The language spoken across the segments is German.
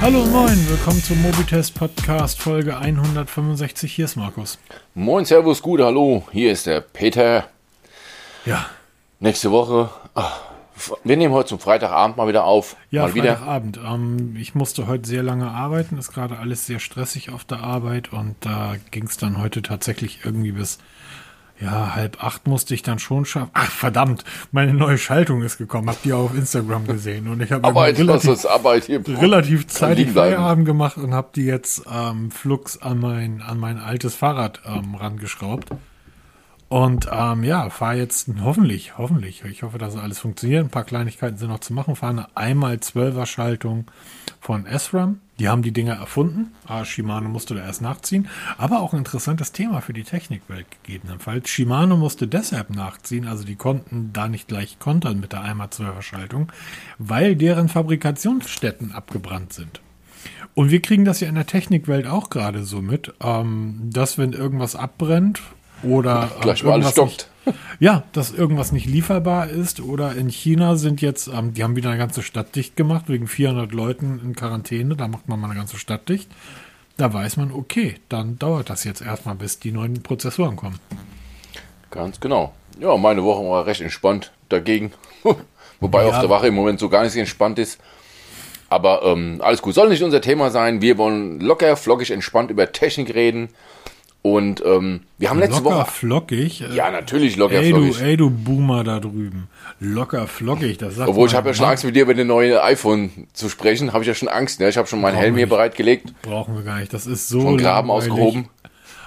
Hallo moin, willkommen zum Mobitest Podcast Folge 165. Hier ist Markus. Moin, Servus, gut, hallo, hier ist der Peter. Ja, Nächste Woche, ah, wir nehmen heute zum Freitagabend mal wieder auf. ja, mal wieder. Freitagabend. Ähm, ich musste heute sehr lange arbeiten, ist gerade alles sehr stressig auf der Arbeit und da ging es dann heute tatsächlich irgendwie bis ja, halb acht musste ich dann schon schaffen. Ach, verdammt, meine neue Schaltung ist gekommen. Habt ihr auf Instagram gesehen und ich habe relativ, Arbeit hier? relativ zeitig. Feierabend gemacht und habe die jetzt ähm, flugs an mein, an mein altes Fahrrad ähm, rangeschraubt. Und ähm, ja, fahre jetzt hoffentlich, hoffentlich, ich hoffe, dass alles funktioniert. Ein paar Kleinigkeiten sind noch zu machen. Fahre eine einmal 12er Schaltung von SRAM. Die haben die Dinger erfunden. Ah, Shimano musste da erst nachziehen. Aber auch ein interessantes Thema für die Technikwelt gegebenenfalls. Shimano musste deshalb nachziehen, also die konnten da nicht gleich kontern mit der einmal 12er Schaltung, weil deren Fabrikationsstätten abgebrannt sind. Und wir kriegen das ja in der Technikwelt auch gerade so mit, ähm, dass wenn irgendwas abbrennt oder äh, Gleich mal alles stoppt. nicht, ja, dass irgendwas nicht lieferbar ist oder in China sind jetzt, ähm, die haben wieder eine ganze Stadt dicht gemacht wegen 400 Leuten in Quarantäne, da macht man mal eine ganze Stadt dicht. Da weiß man, okay, dann dauert das jetzt erstmal, bis die neuen Prozessoren kommen. Ganz genau. Ja, meine Woche war recht entspannt dagegen. Wobei Ja. auf der Wache im Moment so gar nicht entspannt ist. Aber ähm, alles gut, soll nicht unser Thema sein. Wir wollen locker, flockig, entspannt über Technik reden. Und ähm, wir haben letzte Locker Woche. flockig. äh, Ja, natürlich locker, ey, du, flockig. ey, du Boomer da drüben. Locker flockig, das sagt Obwohl ich habe ja schon. Angst, mit dir über den neuen iPhone zu sprechen. Habe ich ja schon Angst. Ne? Ich habe schon meinen Brauchen Helm hier nicht. bereitgelegt. Brauchen wir gar nicht. Das ist so Von Graben langweilig. ausgehoben.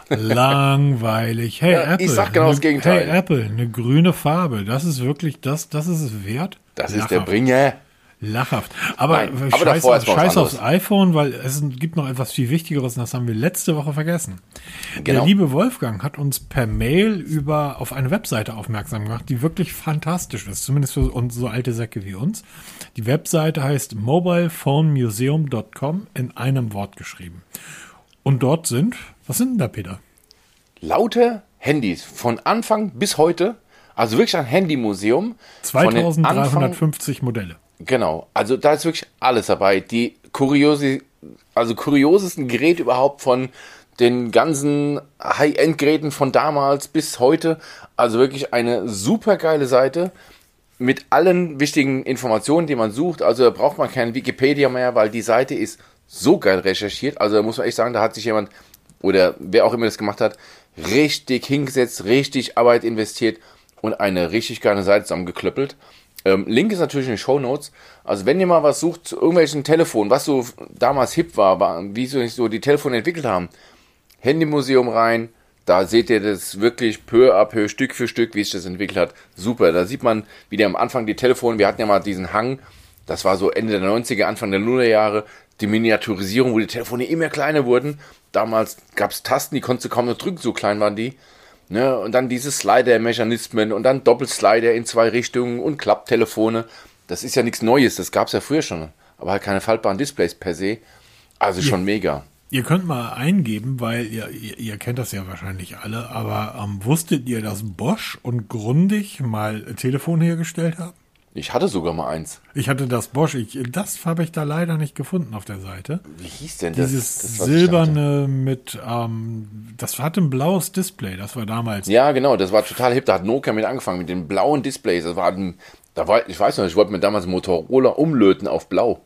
Langweilig. Hey, Ja, ich Apple. sag genau das eine- Gegenteil. Hey, Apple, eine grüne Farbe. Das ist wirklich, das, das ist es wert. Das ist der Lachhaft. Bringer. Lachhaft. Aber, Nein, äh, aber scheiß, scheiß aufs iPhone, weil es gibt noch etwas viel Wichtigeres und das haben wir letzte Woche vergessen. Der Genau. liebe Wolfgang hat uns per Mail über auf eine Webseite aufmerksam gemacht, die wirklich fantastisch ist, zumindest für uns so alte Säcke wie uns. Die Webseite heißt mobilephonemuseum.com in einem Wort geschrieben. Und dort sind, was sind denn da, Peter? Lauter Handys von Anfang bis heute. Also wirklich ein Handymuseum. Von den Anfang- 2350 Modelle. Genau. Also da ist wirklich alles dabei. Die kuriosi also kuriosesten Geräte überhaupt von den ganzen High-End-Geräten von damals bis heute. Also wirklich eine super geile Seite mit allen wichtigen Informationen, die man sucht. Also da braucht man kein Wikipedia mehr, weil die Seite ist so geil recherchiert. Also da muss man echt sagen, da hat sich jemand oder wer auch immer das gemacht hat, richtig hingesetzt, richtig Arbeit investiert und eine richtig geile Seite zusammengeklöppelt. Ähm, Link ist natürlich in den Show Notes. Also wenn ihr mal was sucht zu irgendwelchen Telefonen, was so damals hip war, war wie so, so die Telefone entwickelt haben, Handymuseum rein. Da seht ihr das wirklich peu à peu, Stück für Stück, wie sich das entwickelt hat. Super. Da sieht man, wie der am Anfang die Telefone, wir hatten ja mal diesen Hang, das war so Ende der 90er, Anfang der Nullerjahre, die Miniaturisierung, wo die Telefone immer kleiner wurden. Damals gab es Tasten, die konntest du kaum noch drücken, so klein waren die. Ne? Und dann diese Slider-Mechanismen und dann Doppelslider in zwei Richtungen und Klapptelefone. Das ist ja nichts Neues, das gab es ja früher schon. Aber halt keine faltbaren Displays per se. Also schon mega. Ihr könnt mal eingeben, weil ihr, ihr, ihr kennt das ja wahrscheinlich alle, aber ähm, wusstet ihr, dass Bosch und Grundig mal Telefon hergestellt haben? Ich hatte sogar mal eins. Ich hatte das Bosch, ich, das habe ich da leider nicht gefunden auf der Seite. Wie hieß denn das? Dieses das silberne mit, ähm, das hatte ein blaues Display, das war damals. Ja, genau, das war total hip. Da hat Nokia mit angefangen, mit den blauen Displays. Das war, ein, da war ich weiß noch, ich wollte mir damals Motorola umlöten auf blau.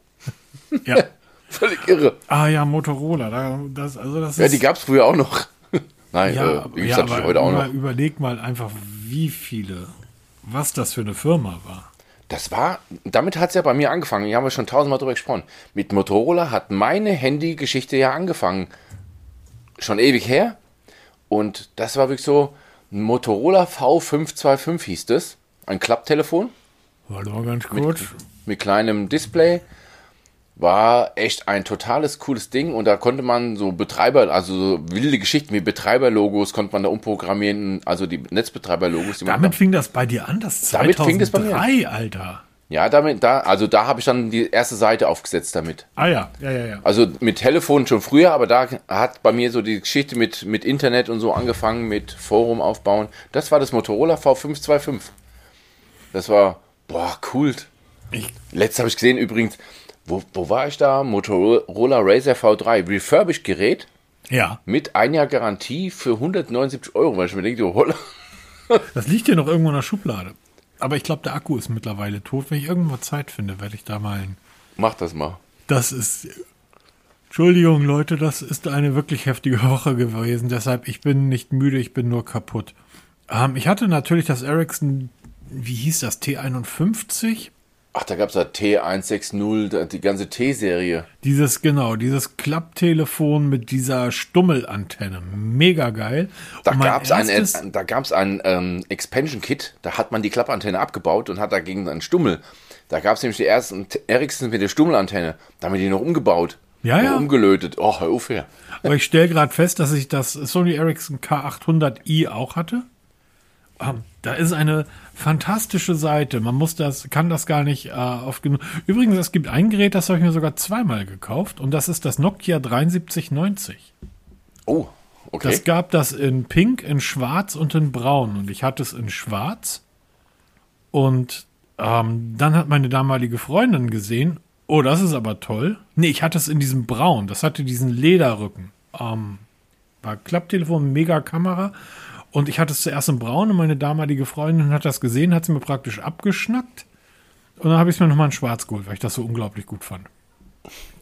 Ja. Völlig irre. Ah ja, Motorola, da, das, also das Ja, die gab es früher auch noch. Nein, ja, äh, wie ja, heute auch noch. überleg mal einfach, wie viele, was das für eine Firma war. Das war, damit hat es ja bei mir angefangen. Hier haben wir schon tausendmal drüber gesprochen. Mit Motorola hat meine Handy-Geschichte ja angefangen. Schon ewig her. Und das war wirklich so, Motorola V525 hieß das. Ein Klapptelefon. Warte mal ganz kurz. mit kleinem Display. War echt ein totales cooles Ding und da konnte man so Betreiber, also so wilde Geschichten wie Betreiberlogos konnte man da umprogrammieren, also die Netzbetreiberlogos. Die man Damit fing das bei dir an, das Damit 2003, fing das bei mir Alter. ja, damit, da, also da habe ich dann die erste Seite aufgesetzt damit. Ah ja, ja, ja, ja. Also mit Telefon schon früher, aber da hat bei mir so die Geschichte mit, mit Internet und so angefangen, mit Forum aufbauen. Das war das Motorola V525. Das war, boah, cool. Ich, Letztes habe ich gesehen übrigens, wo, wo war ich da? Motorola Razer V3, refurbished Gerät Ja. mit ein Jahr Garantie für 179 Euro, weil ich mir denke, du Holla. Das liegt hier noch irgendwo in der Schublade. Aber ich glaube, der Akku ist mittlerweile tot. Wenn ich irgendwo Zeit finde, werde ich da mal ein. Mach das mal. Das ist. Entschuldigung, Leute, das ist eine wirklich heftige Woche gewesen. Deshalb, ich bin nicht müde, ich bin nur kaputt. Ähm, ich hatte natürlich das Ericsson, wie hieß das, T51? Ach, da gab es ja T160, da- die ganze T-Serie. Dieses, genau, dieses Klapptelefon mit dieser Stummelantenne. Mega geil. Da gab es ein, da gab's ein ähm, Expansion-Kit, da hat man die Klappantenne abgebaut und hat dagegen einen Stummel. Da gab es nämlich die ersten Ericsson mit der Stummelantenne. Da haben wir die noch umgebaut. Ja, ja. Umgelötet. Oh, hör auf her. Aber ich stelle gerade fest, dass ich das Sony Ericsson K800i auch hatte. Ähm, da ist eine fantastische Seite. Man muss das, kann das gar nicht äh, oft genug. Übrigens, es gibt ein Gerät, das habe ich mir sogar zweimal gekauft und das ist das Nokia 7390. Oh, okay. Das gab das in Pink, in Schwarz und in Braun. Und ich hatte es in Schwarz. Und ähm, dann hat meine damalige Freundin gesehen, oh, das ist aber toll. Nee, ich hatte es in diesem Braun. Das hatte diesen Lederrücken. Ähm, war Klapptelefon, mega Kamera. Und ich hatte es zuerst in Braun und meine damalige Freundin hat das gesehen, hat sie mir praktisch abgeschnackt. Und dann habe ich es mir nochmal in Schwarz geholt, weil ich das so unglaublich gut fand.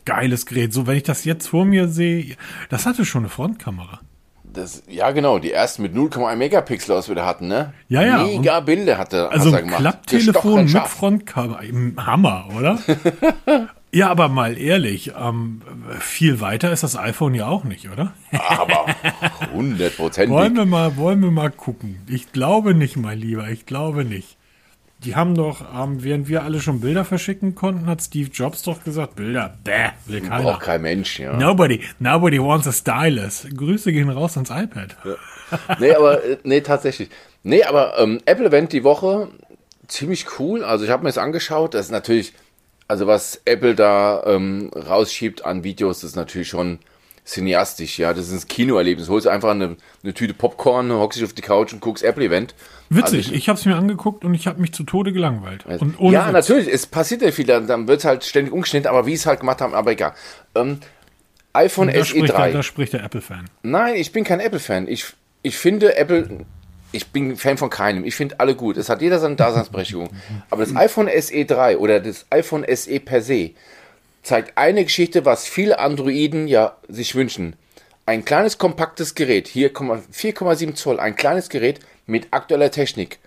Geiles Gerät. So, wenn ich das jetzt vor mir sehe, das hatte schon eine Frontkamera. Das, ja, genau, die ersten mit 0,1 Megapixel, was wir da hatten, ne? Ja, ja, Mega Bilder hatte Also hat er ein gemacht. Klapptelefon mit. Frontkamera. Hammer, oder? ja, aber mal ehrlich, ähm, viel weiter ist das iPhone ja auch nicht, oder? Aber hundertprozentig. Wollen wir mal, wollen wir mal gucken. Ich glaube nicht, mein Lieber, ich glaube nicht. Die haben doch, ähm, während wir alle schon Bilder verschicken konnten, hat Steve Jobs doch gesagt, Bilder, bäh, will keiner. Braucht kein Mensch, ja. Nobody, nobody wants a stylus. Grüße gehen raus ans iPad. Nee, aber, äh, nee, tatsächlich. Nee, aber ähm, Apple Event die Woche, ziemlich cool. Also ich habe mir das angeschaut. Das ist natürlich, also was Apple da ähm, rausschiebt an Videos, ist natürlich schon cineastisch, ja. Das ist ein Kinoerlebnis. Holst einfach eine, eine Tüte Popcorn, hockst dich auf die Couch und guckst Apple Event. Witzig, Also ich habe es mir angeguckt und ich habe mich zu Tode gelangweilt. Und ohne ja, Witz. natürlich, es passiert ja viel, dann, dann wird es halt ständig umgeschnitten, aber wie es halt gemacht haben, aber egal. Ähm, iPhone Da spricht, der, SE3. da spricht der Apple-Fan. Nein, ich bin kein Apple-Fan. Ich, ich finde Apple, ich bin Fan von keinem. Ich finde alle gut. Es hat jeder seine Daseinsberechtigung. Aber das iPhone SE 3 oder das iPhone SE per se zeigt eine Geschichte, was viele Androiden ja sich wünschen. Ein kleines, kompaktes Gerät, hier 4,7 Zoll, ein kleines Gerät mit aktueller Technik.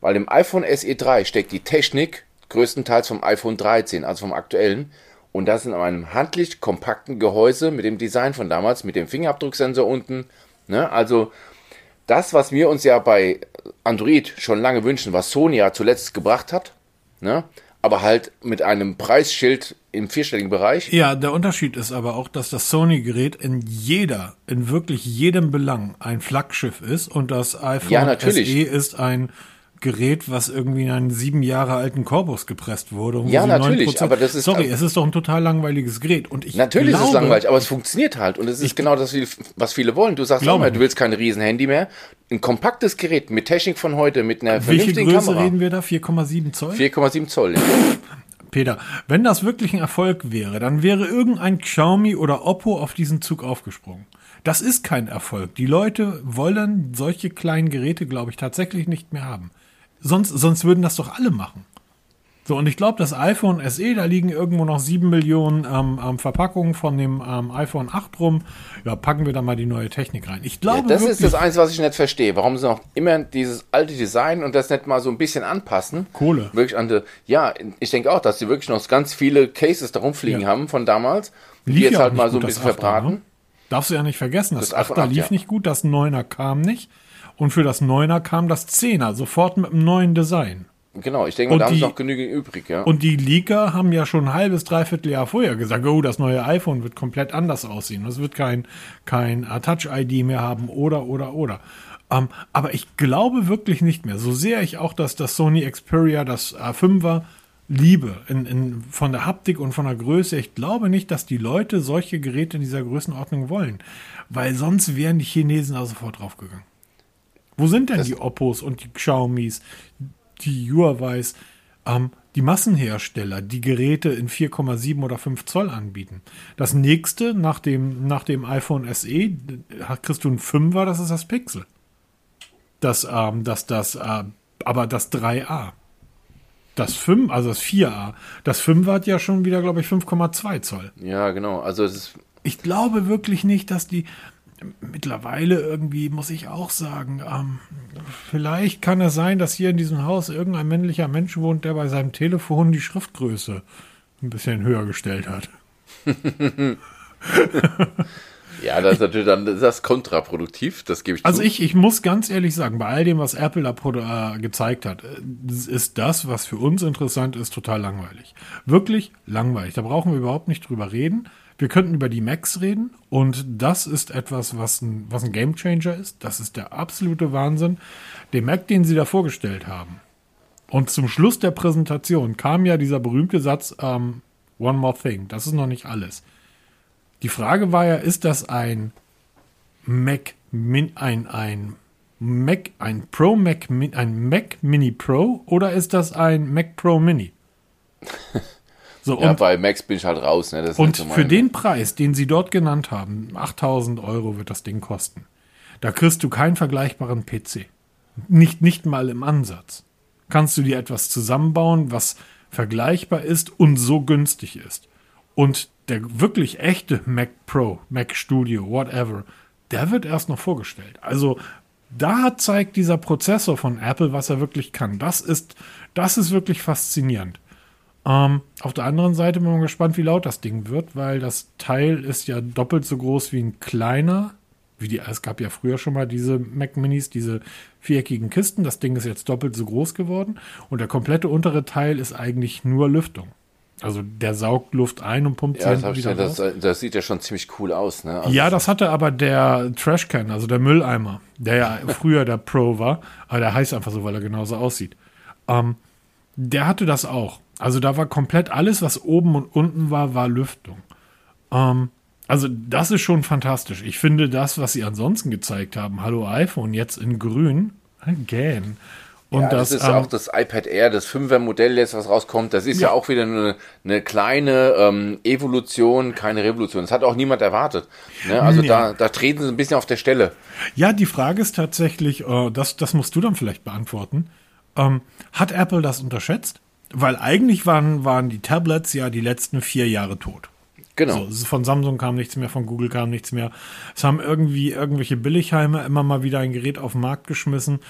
Weil im iPhone SE 3 steckt die Technik größtenteils vom iPhone 13, also vom aktuellen. Und das in einem handlich kompakten Gehäuse mit dem Design von damals, mit dem Fingerabdrucksensor unten. Ne? Also das, was wir uns ja bei Android schon lange wünschen, was Sony ja zuletzt gebracht hat, ne? aber halt mit einem Preisschild im vierstelligen Bereich. Ja, der Unterschied ist aber auch, dass das Sony-Gerät in jeder, in wirklich jedem Belang ein Flaggschiff ist und das iPhone Ja. SE ist ein Gerät, was irgendwie in einen sieben Jahre alten Korpus gepresst wurde. Ja, natürlich, 9% aber das ist- Sorry, es ist doch ein total langweiliges Gerät. Und ich Natürlich glaube, ist es langweilig, aber es funktioniert halt. Und es ist genau das, was viele wollen. Du sagst nicht. du willst kein Riesenhandy mehr. Ein kompaktes Gerät mit Technik von heute, mit einer Welche vernünftigen Größe Kamera. reden wir da? 4,7 Zoll? 4,7 Zoll. Ja. Peter, wenn das wirklich ein Erfolg wäre, dann wäre irgendein Xiaomi oder Oppo auf diesen Zug aufgesprungen. Das ist kein Erfolg. Die Leute wollen solche kleinen Geräte, glaube ich, tatsächlich nicht mehr haben. Sonst, sonst würden das doch alle machen. So, und ich glaube, das iPhone SE, da liegen irgendwo noch sieben Millionen ähm, ähm, Verpackungen von dem ähm, iPhone 8 rum. Ja, packen wir da mal die neue Technik rein. Ich glaube, Das wirklich, ist das Einzige, was ich nicht verstehe. Warum sie noch immer dieses alte Design und das nicht mal so ein bisschen anpassen? Kohle. Wirklich an die, ja, ich denke auch, dass sie wirklich noch ganz viele Cases da rumfliegen Ja. haben von damals. Die lief jetzt ja halt mal so ein bisschen das 8er, verbraten. Ne? Darfst du ja nicht vergessen, das, Das iPhone 8er 8, lief ja. nicht gut, das 9er kam nicht. Und für das 9er kam das 10er, sofort mit einem neuen Design. Genau, ich denke Und da haben sie noch genügend übrig, ja. Und die Leaker haben ja schon ein halbes, dreiviertel Jahr vorher gesagt, oh, das neue iPhone wird komplett anders aussehen. Es wird kein, kein Touch-ID mehr haben oder, oder, oder. Ähm, aber ich glaube wirklich nicht mehr. So sehr ich auch das, das Sony Xperia, das A5er, liebe in, in, von der Haptik und von der Größe. Ich glaube nicht, dass die Leute solche Geräte in dieser Größenordnung wollen. Weil sonst wären die Chinesen da sofort draufgegangen. Wo sind denn die Oppos und die Xiaomis, die Huawei's? ähm, die Massenhersteller die Geräte in 4,7 oder 5 Zoll anbieten. Das nächste nach dem, nach dem iPhone SE kriegst du ein 5er, das ist das Pixel. Das, ähm, das, das, äh, aber das 3A. Das 5, also das 4A. Das 5 hat ja schon wieder, glaube ich, 5,2 Zoll. Ja, genau. Also es ist. Ich glaube wirklich nicht, dass die mittlerweile irgendwie, muss ich auch sagen, ähm, vielleicht kann es sein, dass hier in diesem Haus irgendein männlicher Mensch wohnt, der bei seinem Telefon die Schriftgröße ein bisschen höher gestellt hat. Ja, das ist natürlich dann das ist kontraproduktiv, das gebe ich Also zu. ich, ich muss ganz ehrlich sagen, bei all dem, was Apple da äh, gezeigt hat, äh, ist das, was für uns interessant ist, total langweilig. Wirklich langweilig. Da brauchen wir überhaupt nicht drüber reden. Wir könnten über die Macs reden und das ist etwas, was ein, was ein Gamechanger ist. Das ist der absolute Wahnsinn. Der Mac, den sie da vorgestellt haben. Und zum Schluss der Präsentation kam ja dieser berühmte Satz, ähm, One more thing. Das ist noch nicht alles. Die Frage war ja, ist das ein Mac, Min, ein, ein Mac, ein Pro Mac, ein Mac Mini Pro oder ist das ein Mac Pro Mini? So, ja, und, bei Macs bin ich halt raus. Ne? und so für den Preis, den sie dort genannt haben, 8000 Euro wird das Ding kosten. Da kriegst du keinen vergleichbaren PC. Nicht, nicht mal im Ansatz. Kannst du dir etwas zusammenbauen, was vergleichbar ist und so günstig ist. Und der wirklich echte Mac Pro, Mac Studio, whatever, der wird erst noch vorgestellt. Also da zeigt dieser Prozessor von Apple, was er wirklich kann. Das ist, das ist wirklich faszinierend. Ähm, auf der anderen Seite bin ich mal gespannt, wie laut das Ding wird, weil das Teil ist ja doppelt so groß wie ein kleiner. Wie die, es gab ja früher schon mal diese Mac Minis, diese viereckigen Kisten. Das Ding ist jetzt doppelt so groß geworden und der komplette untere Teil ist eigentlich nur Lüftung. Also der saugt Luft ein und pumpt ja, sie wieder das, das, sieht ja schon ziemlich cool aus. Ne? Also ja, das hatte aber der Trashcan, also der Mülleimer, der ja früher der Pro war, aber der heißt einfach so, weil er genauso aussieht. Ähm, der hatte das auch. Also da war komplett alles, was oben und unten war, war Lüftung. Ähm, also das ist schon fantastisch. Ich finde das, was sie ansonsten gezeigt haben, Hallo iPhone, jetzt in grün, again, und ja, das, das ist ähm, auch das iPad Air, das 5er Modell jetzt, was rauskommt. Das ist ja, ja auch wieder eine, eine kleine ähm, Evolution, keine Revolution. Das hat auch niemand erwartet. Ne? Also ja. da, da treten sie ein bisschen auf der Stelle. Ja, die Frage ist tatsächlich, äh, das, das musst du dann vielleicht beantworten. Ähm, hat Apple das unterschätzt? Weil eigentlich waren, waren die Tablets ja die letzten vier Jahre tot. Genau. So, von Samsung kam nichts mehr, von Google kam nichts mehr. Es haben irgendwie irgendwelche Billigheime immer mal wieder ein Gerät auf den Markt geschmissen.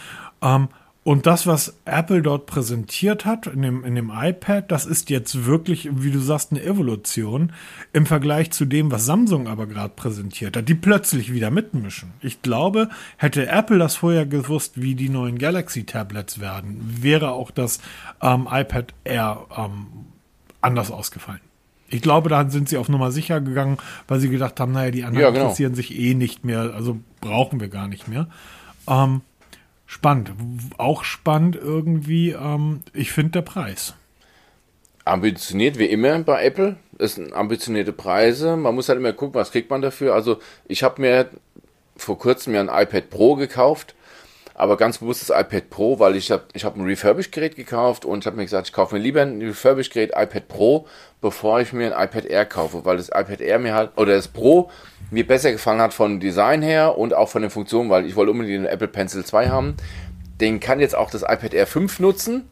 Ähm, und das, was Apple dort präsentiert hat in dem, in dem iPad, das ist jetzt wirklich, wie du sagst, eine Evolution im Vergleich zu dem, was Samsung aber gerade präsentiert hat, die plötzlich wieder mitmischen. Ich glaube, hätte Apple das vorher gewusst, wie die neuen Galaxy-Tablets werden, wäre auch das ähm, iPad Air ähm, anders ausgefallen. Ich glaube, da sind sie auf Nummer sicher gegangen, weil sie gedacht haben, naja, die anderen ja, genau. interessieren sich eh nicht mehr, also brauchen wir gar nicht mehr. Ähm, spannend. Auch spannend irgendwie, ähm, ich finde der Preis. Ambitioniert wie immer bei Apple. Das sind ambitionierte Preise. Man muss halt immer gucken, was kriegt man dafür. Also ich habe mir vor kurzem ja ein iPad Pro gekauft aber ganz bewusst das iPad Pro, weil ich habe ich hab ein Refurbished-Gerät gekauft und habe mir gesagt, ich kaufe mir lieber ein Refurbished-Gerät iPad Pro, bevor ich mir ein iPad Air kaufe, weil das iPad Air mir halt, oder das Pro mir besser gefallen hat von Design her und auch von den Funktionen, weil ich wollte unbedingt den Apple Pencil 2 haben. Den kann jetzt auch das iPad Air 5 nutzen,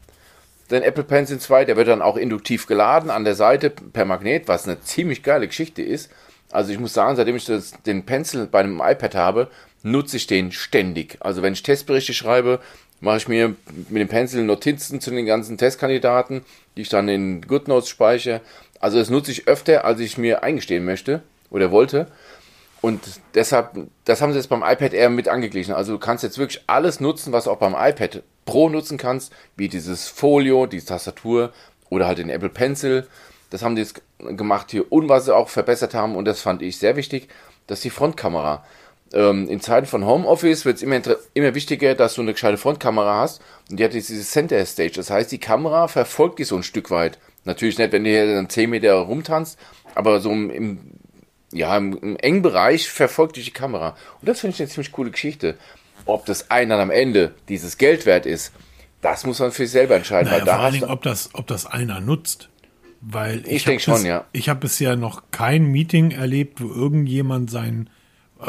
den Apple Pencil 2, der wird dann auch induktiv geladen an der Seite per Magnet, was eine ziemlich geile Geschichte ist. Also ich muss sagen, seitdem ich das, den Pencil bei einem iPad habe, nutze ich den ständig. Also wenn ich Testberichte schreibe, mache ich mir mit dem Pencil Notizen zu den ganzen Testkandidaten, die ich dann in GoodNotes speichere. Also das nutze ich öfter, als ich mir eingestehen möchte oder wollte. Und deshalb, das haben sie jetzt beim iPad Air mit angeglichen. Also du kannst jetzt wirklich alles nutzen, was auch beim iPad Pro nutzen kannst, wie dieses Folio, die Tastatur oder halt den Apple Pencil. Das haben die jetzt gemacht hier und was sie auch verbessert haben und das fand ich sehr wichtig, dass die Frontkamera ähm, in Zeiten von Homeoffice wird es immer, immer wichtiger, dass du eine gescheite Frontkamera hast. Und die hat jetzt diese Center Stage. Das heißt, die Kamera verfolgt dich so ein Stück weit. Natürlich nicht, wenn du hier dann 10 Meter rumtanzt, aber so im, im ja, im, im, engen Bereich verfolgt dich die Kamera. Und das finde ich eine ziemlich coole Geschichte. Ob das einen dann am Ende dieses Geld wert ist, Das muss man für sich selber entscheiden. Naja, weil da vor allen Dingen, ob das, ob das einer nutzt. Weil ich, Ich hab denk schon, bis- ja. Ich habe bisher noch kein Meeting erlebt, wo irgendjemand sein,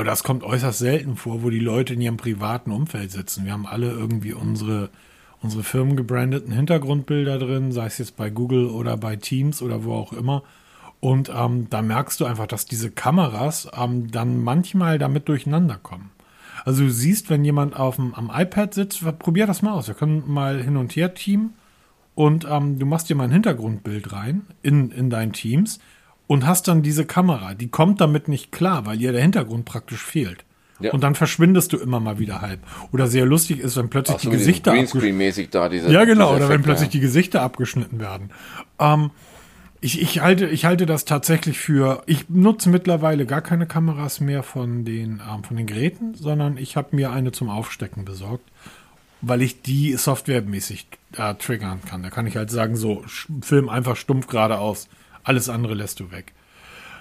das kommt äußerst selten vor, wo die Leute in ihrem privaten Umfeld sitzen. Wir haben alle irgendwie unsere, unsere firmengebrandeten Hintergrundbilder drin, sei es jetzt bei Google oder bei Teams oder wo auch immer. Und ähm, da merkst du einfach, dass diese Kameras ähm, dann manchmal damit durcheinander kommen. Also du siehst, wenn jemand auf dem, am iPad sitzt, probier das mal aus. Wir können mal hin und her teamen und ähm, du machst dir mal ein Hintergrundbild rein in, in dein Teams und hast dann diese Kamera. Die kommt damit nicht klar, weil ihr der Hintergrund praktisch fehlt. Ja. Und dann verschwindest du immer mal wieder halb. Oder sehr lustig ist, wenn plötzlich so, die Gesichter abgeschnitten Greenscreen-mäßig da, diese. ja, genau, oder wenn plötzlich ja. die Gesichter abgeschnitten werden. Ähm, ich, ich, halte, ich halte das tatsächlich für. Ich nutze mittlerweile gar keine Kameras mehr von den, ähm, von den Geräten, sondern ich habe mir eine zum Aufstecken besorgt, weil ich die softwaremäßig äh, triggern kann. Da kann ich halt sagen, so, film einfach stumpf geradeaus. Alles andere lässt du weg.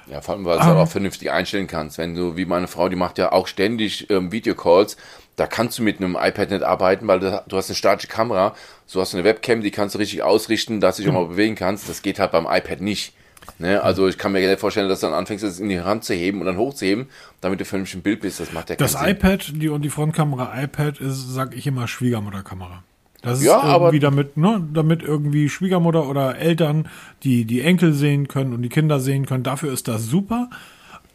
Ja, vor allem, weil du es halt auch vernünftig einstellen kannst. Wenn du, wie meine Frau, die macht ja auch ständig ähm, Videocalls, da kannst du mit einem iPad nicht arbeiten, weil du, du hast eine statische Kamera, so hast du eine Webcam, die kannst du richtig ausrichten, dass du dich auch mal bewegen kannst. Das geht halt beim iPad nicht. Ne? Also ich kann mir nicht vorstellen, dass du dann anfängst, das in die Hand zu heben und dann hochzuheben, damit du vernünftig im Bild bist. Das macht ja keinen Das Sinn. iPad die, und die Frontkamera iPad ist, sag ich immer, Schwiegermutterkamera. Das ist Ja, aber- irgendwie damit, ne, damit irgendwie Schwiegermutter oder Eltern die, die Enkel sehen können und die Kinder sehen können. Dafür ist das super.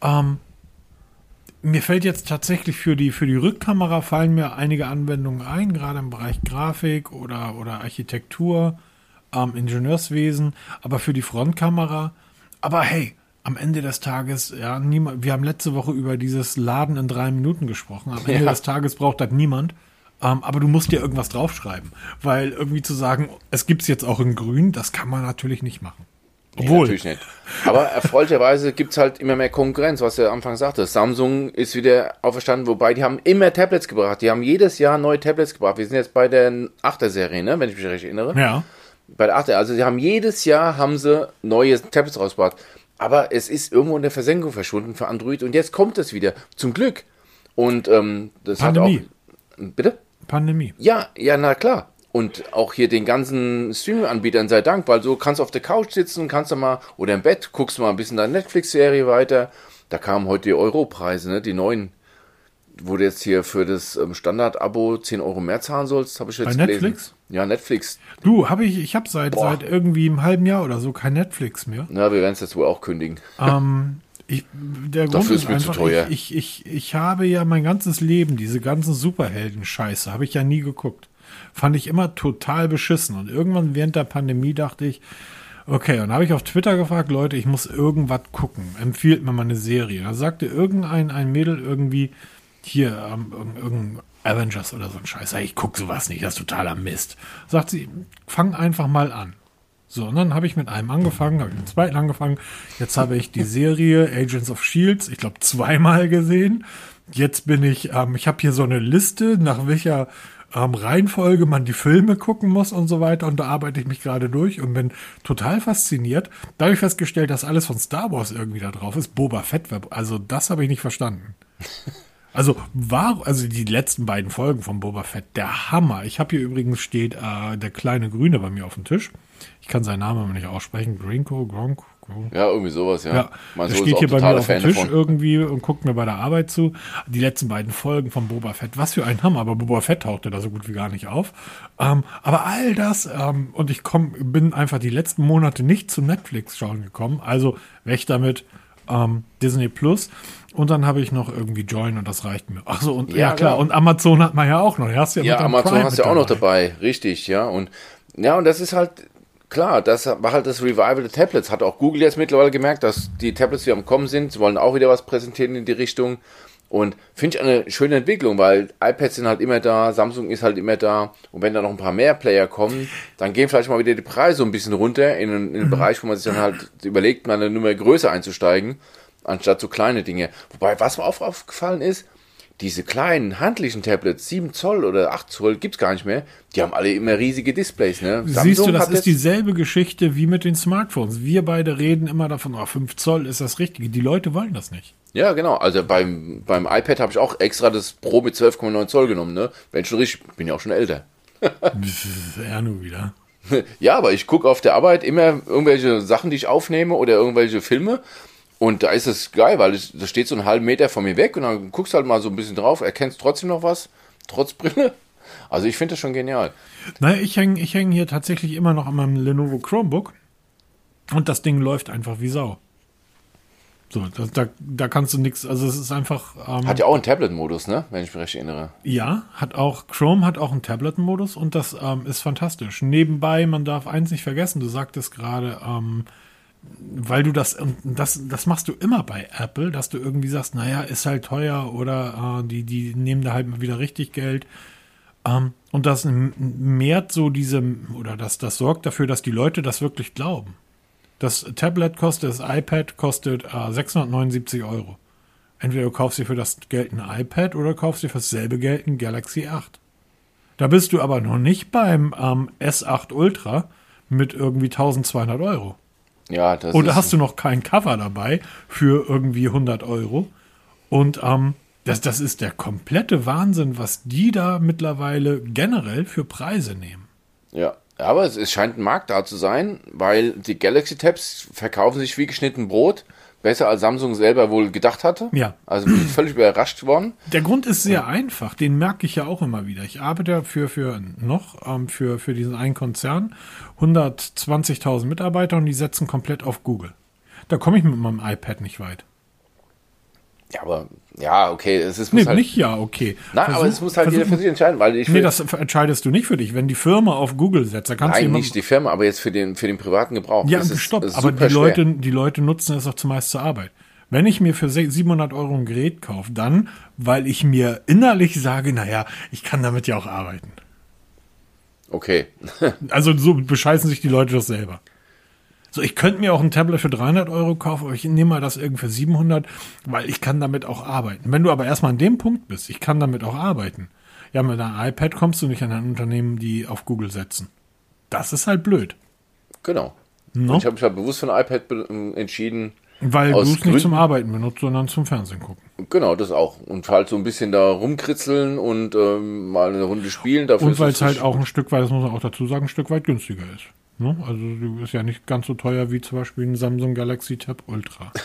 Ähm, mir fällt jetzt tatsächlich für die, für die Rückkamera fallen mir einige Anwendungen ein, gerade im Bereich Grafik oder, oder Architektur, ähm, Ingenieurswesen, aber für die Frontkamera. Aber hey, am Ende des Tages, ja, niemand, wir haben letzte Woche über dieses Laden in drei Minuten gesprochen. Am Ende Ja. des Tages braucht das niemand. Ähm, aber du musst dir irgendwas draufschreiben. Weil irgendwie zu sagen, es gibt's jetzt auch in grün, das kann man natürlich nicht machen. Nee, Obwohl, natürlich nicht. Aber erfreulicherweise gibt es halt immer mehr Konkurrenz, was du am Anfang sagte. Samsung ist wieder auferstanden, wobei die haben immer Tablets gebracht. Die haben jedes Jahr neue Tablets gebracht. Wir sind jetzt bei der 8er Serie, ne? wenn ich mich recht erinnere. ja, Bei der 8er. Also sie haben jedes Jahr haben sie neue Tablets rausgebracht. Aber es ist irgendwo in der Versenkung verschwunden für Android und jetzt kommt es wieder. Zum Glück. Und ähm, das Pandemie. hat auch. Bitte? Pandemie. Ja, ja, na klar. Und auch hier den ganzen Streaming-Anbietern sei Dank, weil so kannst du auf der Couch sitzen, kannst du mal, oder im Bett, guckst du mal ein bisschen deine Netflix-Serie weiter. Da kamen heute die Euro-Preise, ne, die neuen, wo du jetzt hier für das ähm, Standard-Abo 10 Euro mehr zahlen sollst, habe ich jetzt Bei gelesen. Netflix? Ja, Netflix. Du, habe ich, ich habe seit, Boah. seit irgendwie einem halben Jahr oder so kein Netflix mehr. Na, wir werden es jetzt wohl auch kündigen. ähm, ich, der Grund Dafür ist ist mir zu einfach, teuer. Ich, ich, ich, ich habe ja mein ganzes Leben, diese ganzen Superhelden-Scheiße, habe ich ja nie geguckt. Fand ich immer total beschissen. Und irgendwann während der Pandemie dachte ich, okay, und habe ich auf Twitter gefragt, Leute, ich muss irgendwas gucken. Empfiehlt mir mal eine Serie. Da sagte irgendein ein Mädel irgendwie, hier, ähm, irgend- irgendein Avengers oder so ein Scheiß. Ich guck sowas nicht, das ist totaler Mist. Sagt sie, fang einfach mal an. So, und dann habe ich mit einem angefangen, habe ich mit dem zweiten angefangen. Jetzt habe ich die Serie Agents of Shields, ich glaube, zweimal gesehen. Jetzt bin ich, ähm, ich habe hier so eine Liste, nach welcher ähm, Reihenfolge man die Filme gucken muss und so weiter. Und da arbeite ich mich gerade durch und bin total fasziniert. Da habe ich festgestellt, dass alles von Star Wars irgendwie da drauf ist. Boba Fett, also das habe ich nicht verstanden. Also war, also die letzten beiden Folgen von Boba Fett, der Hammer. Ich habe hier übrigens steht äh, der kleine Grüne bei mir auf dem Tisch. Ich kann seinen Namen aber nicht aussprechen. Grinko, Gronk. Ja, irgendwie sowas, ja. Ja, mein Sohn steht hier bei mir auf dem Tisch davon. irgendwie und guckt mir bei der Arbeit zu. Die letzten beiden Folgen von Boba Fett, was für ein Hammer, aber Boba Fett tauchte da so gut wie gar nicht auf. Ähm, aber all das, ähm, und ich komm, bin einfach die letzten Monate nicht zu Netflix schauen gekommen, also weg damit ähm, Disney Plus. Und dann habe ich noch irgendwie Join und das reicht mir. Ach so, und ja, Ja, klar, genau. und Amazon hat man ja auch noch. Ja, hast ja, Ja, Amazon Prime hast du ja auch noch dabei, richtig, ja. Und ja, und das ist halt klar, das war halt das Revival der Tablets. Hat auch Google jetzt mittlerweile gemerkt, dass die Tablets wieder am Kommen sind. Sie wollen auch wieder was präsentieren in die Richtung. Und finde ich eine schöne Entwicklung, weil iPads sind halt immer da, Samsung ist halt immer da. Und wenn da noch ein paar mehr Player kommen, dann gehen vielleicht mal wieder die Preise ein bisschen runter in, in einen Bereich, wo man sich dann halt überlegt, mal eine Nummer größer einzusteigen, anstatt so kleine Dinge. Wobei, was mir auch aufgefallen ist, diese kleinen handlichen Tablets, 7 Zoll oder 8 Zoll, gibt's gar nicht mehr. Die haben alle immer riesige Displays, ne? Siehst du, das ist dieselbe Geschichte wie mit den Smartphones. Wir beide reden immer davon, oh, 5 Zoll ist das Richtige. Die Leute wollen das nicht. Ja, genau. Also beim, beim iPad habe ich auch extra das Pro mit 12,9 Zoll genommen, ne? Wenn schon richtig, bin ja auch schon älter. er nur wieder. Ja, aber ich gucke auf der Arbeit immer irgendwelche Sachen, die ich aufnehme oder irgendwelche Filme. Und da ist es geil, weil es, das steht so einen halben Meter von mir weg und dann guckst halt mal so ein bisschen drauf, erkennst trotzdem noch was, trotz Brille. Also ich finde das schon genial. Naja, ich hänge ich häng hier tatsächlich immer noch an meinem Lenovo Chromebook und das Ding läuft einfach wie Sau. So, da, da, da kannst du nichts, also es ist einfach. Ähm, Hat ja auch einen Tablet-Modus, ne? Wenn ich mich recht erinnere. Ja, hat auch, Chrome hat auch einen Tablet-Modus und das ähm, ist fantastisch. Nebenbei, man darf eins nicht vergessen, du sagtest gerade, ähm, weil du das, das, das machst du immer bei Apple, dass du irgendwie sagst, naja, ist halt teuer oder äh, die, die nehmen da halt wieder richtig Geld. Ähm, und das mehrt so diese, oder das, das sorgt dafür, dass die Leute das wirklich glauben. Das Tablet kostet, das iPad kostet äh, 679 Euro. Entweder du kaufst dir für das Geld ein iPad oder kaufst dir für dasselbe Geld ein Galaxy 8. Da bist du aber noch nicht beim ähm, S8 Ultra mit irgendwie 1200 Euro. Ja, das Oder hast du noch kein Cover dabei für irgendwie 100 Euro? Und ähm, das, das ist der komplette Wahnsinn, was die da mittlerweile generell für Preise nehmen. Ja, aber es, es scheint ein Markt da zu sein, weil die Galaxy Tabs verkaufen sich wie geschnitten Brot. Besser als Samsung selber wohl gedacht hatte. Ja. Also bin ich völlig überrascht worden. Der Grund ist sehr einfach, den merke ich ja auch immer wieder. Ich arbeite ja für, für noch ähm, für, für diesen einen Konzern, 120.000 Mitarbeiter und die setzen komplett auf Google. Da komme ich mit meinem iPad nicht weit. Ja, aber ja, okay, es ist Nee, halt, nicht ja, okay. Nein, aber es muss halt jeder für versuch- sich entscheiden, weil ich Nee, will, das entscheidest du nicht für dich. Wenn die Firma auf Google setzt, dann kannst du nein, nicht die Firma, aber jetzt für den für den privaten Gebrauch. Ja, stopp. Aber die schwer. Leute, die Leute nutzen es auch zumeist zur Arbeit. Wenn ich mir für se- 700 Euro ein Gerät kaufe, dann, weil ich mir innerlich sage, naja, ich kann damit ja auch arbeiten. Okay. Also so bescheißen sich die Leute das selber. So, ich könnte mir auch ein Tablet für 300 Euro kaufen, aber ich nehme mal das irgendwie für 700, weil ich kann damit auch arbeiten. Wenn du aber erstmal an dem Punkt bist, ich kann damit auch arbeiten. Ja, mit einem iPad kommst du nicht an ein Unternehmen, die auf Google setzen. Das ist halt blöd. Genau. No? Und ich habe mich halt bewusst für ein iPad ähm, entschieden. Weil du es nicht Gründen- zum Arbeiten benutzt, sondern zum Fernsehen gucken. Genau, das auch. Und halt so ein bisschen da rumkritzeln und ähm, mal eine Runde spielen. Dafür Und weil es halt auch ein Stück weit, das muss man auch dazu sagen, ein Stück weit günstiger ist. Ne? Also du ist ja nicht ganz so teuer wie zum Beispiel ein Samsung Galaxy Tab Ultra.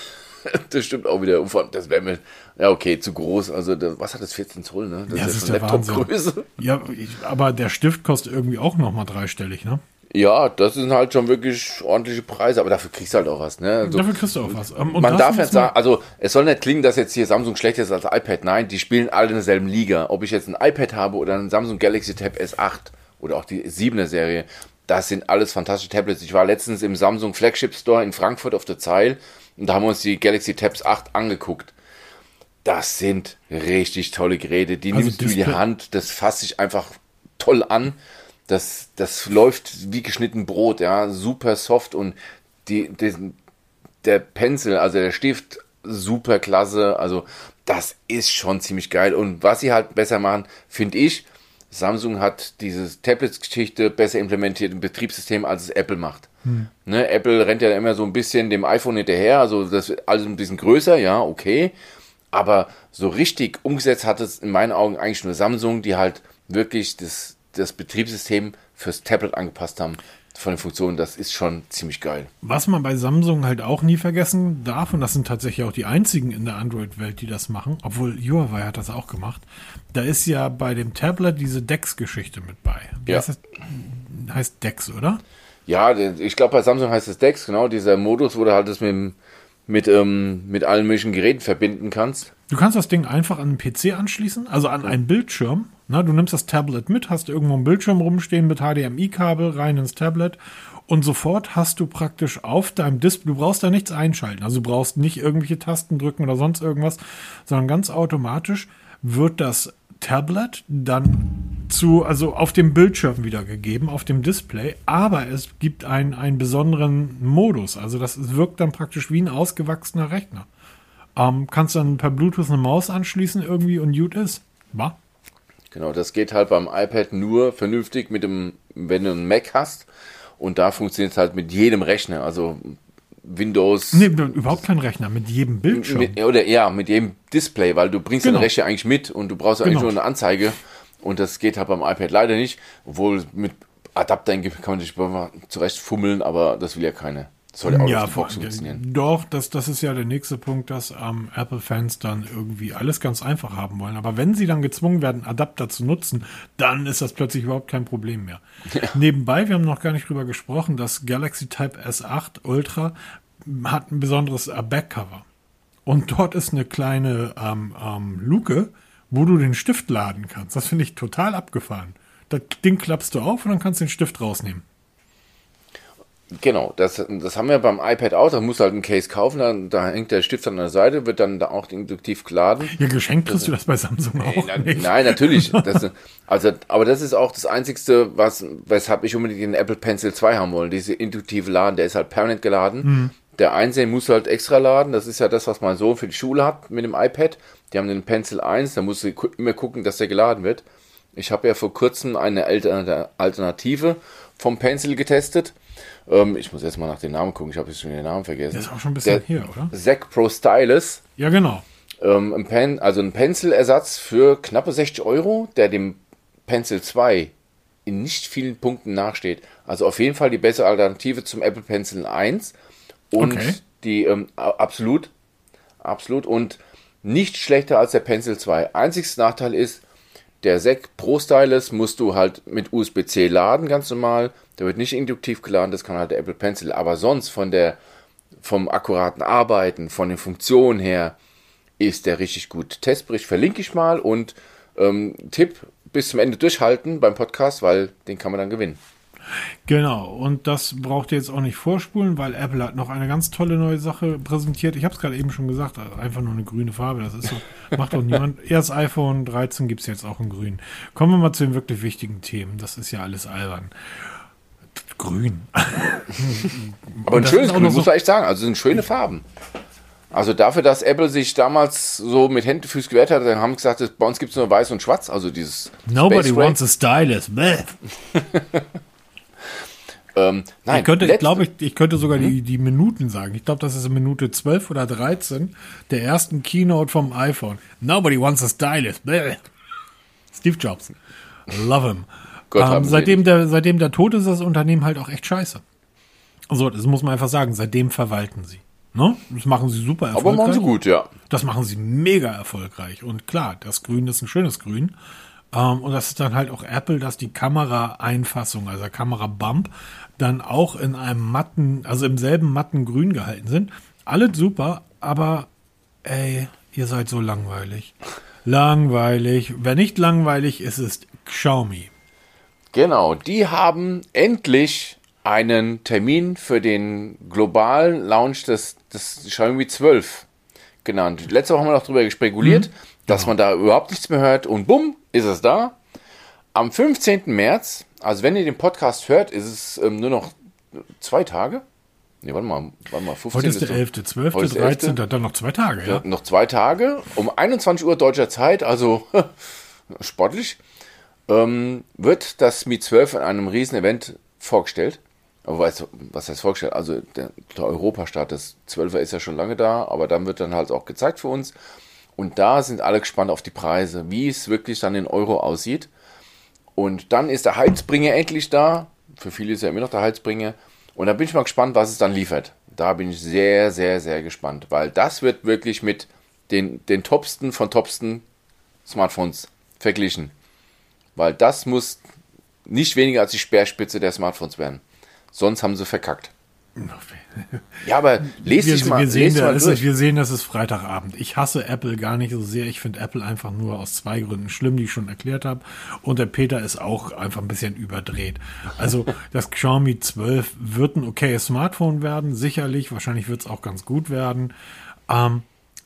Das stimmt auch wieder. Und vor allem, Das wäre mir, ja okay, zu groß. Also das, was hat das 14 Zoll, ne? Das Ja, das ist ist ja der Laptop-Größe. Ja, ich, aber der Stift kostet irgendwie auch nochmal dreistellig, ne? Ja, das sind halt schon wirklich ordentliche Preise, aber dafür kriegst du halt auch was, ne? Also, Dafür kriegst du auch was. Ähm, und man das darf nicht sagen, also es soll nicht klingen, dass jetzt hier Samsung schlechter ist als iPad. Nein, die spielen alle in derselben Liga. Ob ich jetzt ein iPad habe oder ein Samsung Galaxy Tab S8 oder auch die 7er Serie, das sind alles fantastische Tablets. Ich war letztens im Samsung Flagship Store in Frankfurt auf der Zeil und da haben wir uns die Galaxy Tabs 8 angeguckt. Das sind richtig tolle Geräte. Die Also nimmst du in die Hand, das fasst sich einfach toll an. Das, das läuft wie geschnitten Brot, ja, super soft und die, die, der Pencil, also der Stift, super klasse. Also das ist schon ziemlich geil. Und was sie halt besser machen, finde ich, Samsung hat dieses Tablets-Geschichte besser implementiert im Betriebssystem, als es Apple macht. Ne, Apple rennt ja immer so ein bisschen dem iPhone hinterher, also das ist alles ein bisschen größer, ja, okay. Aber so richtig umgesetzt hat es in meinen Augen eigentlich nur Samsung, die halt wirklich das, das Betriebssystem fürs Tablet angepasst haben von den Funktionen. Das ist schon ziemlich geil. Was man bei Samsung halt auch nie vergessen darf, und das sind tatsächlich auch die einzigen in der Android-Welt, die das machen, obwohl Huawei hat das auch gemacht, da ist ja bei dem Tablet diese Dex-Geschichte mit bei. Ja. heißt, das? heißt Dex, oder? Ja, ich glaube bei Samsung heißt es Dex, genau, dieser Modus, wo du halt das mit, dem- mit, ähm, mit allen möglichen Geräten verbinden kannst. Du kannst das Ding einfach an einen PC anschließen, also an einen Bildschirm. Na, du nimmst das Tablet mit, hast irgendwo einen Bildschirm rumstehen mit HDMI-Kabel rein ins Tablet und sofort hast du praktisch auf deinem Display, du brauchst da nichts einschalten, also du brauchst nicht irgendwelche Tasten drücken oder sonst irgendwas, sondern ganz automatisch wird das Tablet dann zu, also auf dem Bildschirm wiedergegeben, auf dem Display, aber es gibt einen, einen besonderen Modus, also das wirkt dann praktisch wie ein ausgewachsener Rechner. Ähm, kannst dann per Bluetooth eine Maus anschließen irgendwie und gut ist. Wa? Genau, das geht halt beim iPad nur vernünftig mit dem, wenn du einen Mac hast. Und da funktioniert es halt mit jedem Rechner, also Windows. Nee, überhaupt kein Rechner, mit jedem Bildschirm. Mit, oder ja, mit jedem Display, weil du bringst Genau. den Rechner eigentlich mit und du brauchst eigentlich Genau. nur eine Anzeige Und das geht halt beim iPad leider nicht, obwohl mit Adapter kann man sich zurecht fummeln, aber das will ja keine. Soll ja auch ja, Box funktionieren. Doch, das, das ist ja der nächste Punkt, dass ähm, Apple-Fans dann irgendwie alles ganz einfach haben wollen. Aber wenn sie dann gezwungen werden, Adapter zu nutzen, dann ist das plötzlich überhaupt kein Problem mehr. Ja. Nebenbei, wir haben noch gar nicht drüber gesprochen, das Galaxy Type S8 Ultra hat ein besonderes äh, Backcover. Und dort ist eine kleine ähm, ähm, Luke, wo du den Stift laden kannst. Das finde ich total abgefahren. Das Ding klappst du auf und dann kannst du den Stift rausnehmen. Genau, das, das haben wir beim iPad auch. Da musst du halt einen Case kaufen, dann, da hängt der Stift an der Seite, wird dann da auch induktiv geladen. Ja, geschenkt kriegst du das bei Samsung nee, auch na, nicht. Nein, natürlich. Das, also, aber das ist auch das Einzigste, was, weshalb ich unbedingt den Apple Pencil 2 haben wollte. Diese induktive Laden, der ist halt permanent geladen. Mhm. Der Einsehen muss halt extra laden. Das ist ja das, was mein Sohn für die Schule hat mit dem iPad. Die haben den Pencil 1, da musst du immer gucken, dass der geladen wird. Ich habe ja vor kurzem eine Alternative vom Pencil getestet ähm, ich muss jetzt mal nach dem Namen gucken, ich habe jetzt schon den Namen vergessen. Der ist auch schon ein bisschen Der hier, oder? Zack Pro Stylus. Ja, genau. Ähm, ein Pen, also ein Pencil-Ersatz für knappe 60 Euro, der dem Pencil 2 in nicht vielen Punkten nachsteht. Also auf jeden Fall die bessere Alternative zum Apple Pencil 1 und okay. die ähm, absolut, absolut und nicht schlechter als der Pencil 2. Einziges Nachteil ist, der SEC Pro Stylus musst du halt mit USB-C laden, ganz normal. Der wird nicht induktiv geladen, das kann halt der Apple Pencil. Aber sonst von der, vom akkuraten Arbeiten, von den Funktionen her, ist der richtig gut. Testbericht verlinke ich mal und ähm, Tipp, bis zum Ende durchhalten beim Podcast, weil den kann man dann gewinnen. Genau, und das braucht ihr jetzt auch nicht vorspulen, weil Apple hat noch eine ganz tolle neue Sache präsentiert. Ich habe es gerade eben schon gesagt, einfach nur eine grüne Farbe. Das ist so, macht doch niemand. Erst iPhone 13 gibt es jetzt auch in grün. Kommen wir mal zu den wirklich wichtigen Themen. Das ist ja alles albern. Grün. Aber ein schönes Grün, so muss man echt sagen. Also sind schöne Farben. Also dafür, dass Apple sich damals so mit Händen Füßen gewehrt hat, dann haben gesagt, bei uns gibt es nur weiß und schwarz, also dieses Nobody wants a stylus. Ähm, nein, ich könnte, ich glaube, ich, ich könnte sogar hm? die, die Minuten sagen. Ich glaube, das ist in Minute 12 oder 13 der ersten Keynote vom iPhone. Nobody wants a stylus. Steve Jobs. Love him. ähm, seitdem, der, seitdem der tot ist, ist das Unternehmen halt auch echt scheiße. So, das muss man einfach sagen. Seitdem verwalten sie. Ne? Das machen sie super erfolgreich. Aber machen sie gut, ja. Das machen sie mega erfolgreich. Und klar, das Grün ist ein schönes Grün. Ähm, und das ist dann halt auch Apple, dass die Kameraeinfassung, also Kamera-Bump, dann auch in einem matten, also im selben matten Grün gehalten sind. Alles super, aber ey, ihr seid so langweilig. Langweilig. Wer nicht langweilig ist, ist Xiaomi. Genau, die haben endlich einen Termin für den globalen Launch des, des Xiaomi 12 genannt. Letzte Woche haben wir noch darüber spekuliert, mhm, dass genau. man da überhaupt nichts mehr hört und bumm, ist es da. Am 15. März, also wenn ihr den Podcast hört, ist es ähm, nur noch zwei Tage. Nee, warte mal, warte mal, 15. Heute ist der 11., 12., 13., dann noch zwei Tage, ja. Noch zwei Tage, um 21 Uhr deutscher Zeit, also sportlich, ähm, wird das Mi 12 in einem riesen Event vorgestellt. Aber was, was heißt vorgestellt? Also der, der Europastart des 12er ist ja schon lange da, aber dann wird dann halt auch gezeigt für uns. Und da sind alle gespannt auf die Preise, wie es wirklich dann in Euro aussieht. Und dann ist der Heizbringer endlich da. Für viele ist ja immer noch der Heizbringer. Und da bin ich mal gespannt, was es dann liefert. Da bin ich sehr, sehr, sehr gespannt, weil das wird wirklich mit den, den topsten von topsten Smartphones verglichen. Weil das muss nicht weniger als die Speerspitze der Smartphones werden. Sonst haben sie verkackt. Ja, aber lest wir, mal, wir sehen, mal ist, wir sehen, das ist Freitagabend. Ich hasse Apple gar nicht so sehr. Ich finde Apple einfach nur aus zwei Gründen schlimm, die ich schon erklärt habe. Und der Peter ist auch einfach ein bisschen überdreht. Also das Xiaomi 12 wird ein okayes Smartphone werden, sicherlich. Wahrscheinlich wird es auch ganz gut werden. Ähm,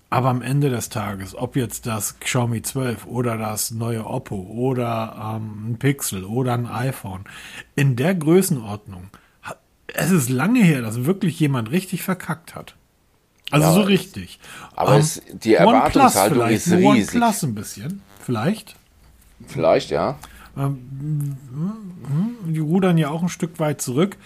aber am Ende des Tages, ob jetzt das Xiaomi 12 oder das neue Oppo oder ähm, ein Pixel oder ein iPhone, in der Größenordnung – es ist lange her, dass wirklich jemand richtig verkackt hat. Also ja, so richtig. Aber um, es, die Erwartungshaltung ist riesig. OnePlus ein bisschen, vielleicht. Vielleicht, ja. Ähm, die rudern ja auch ein Stück weit zurück.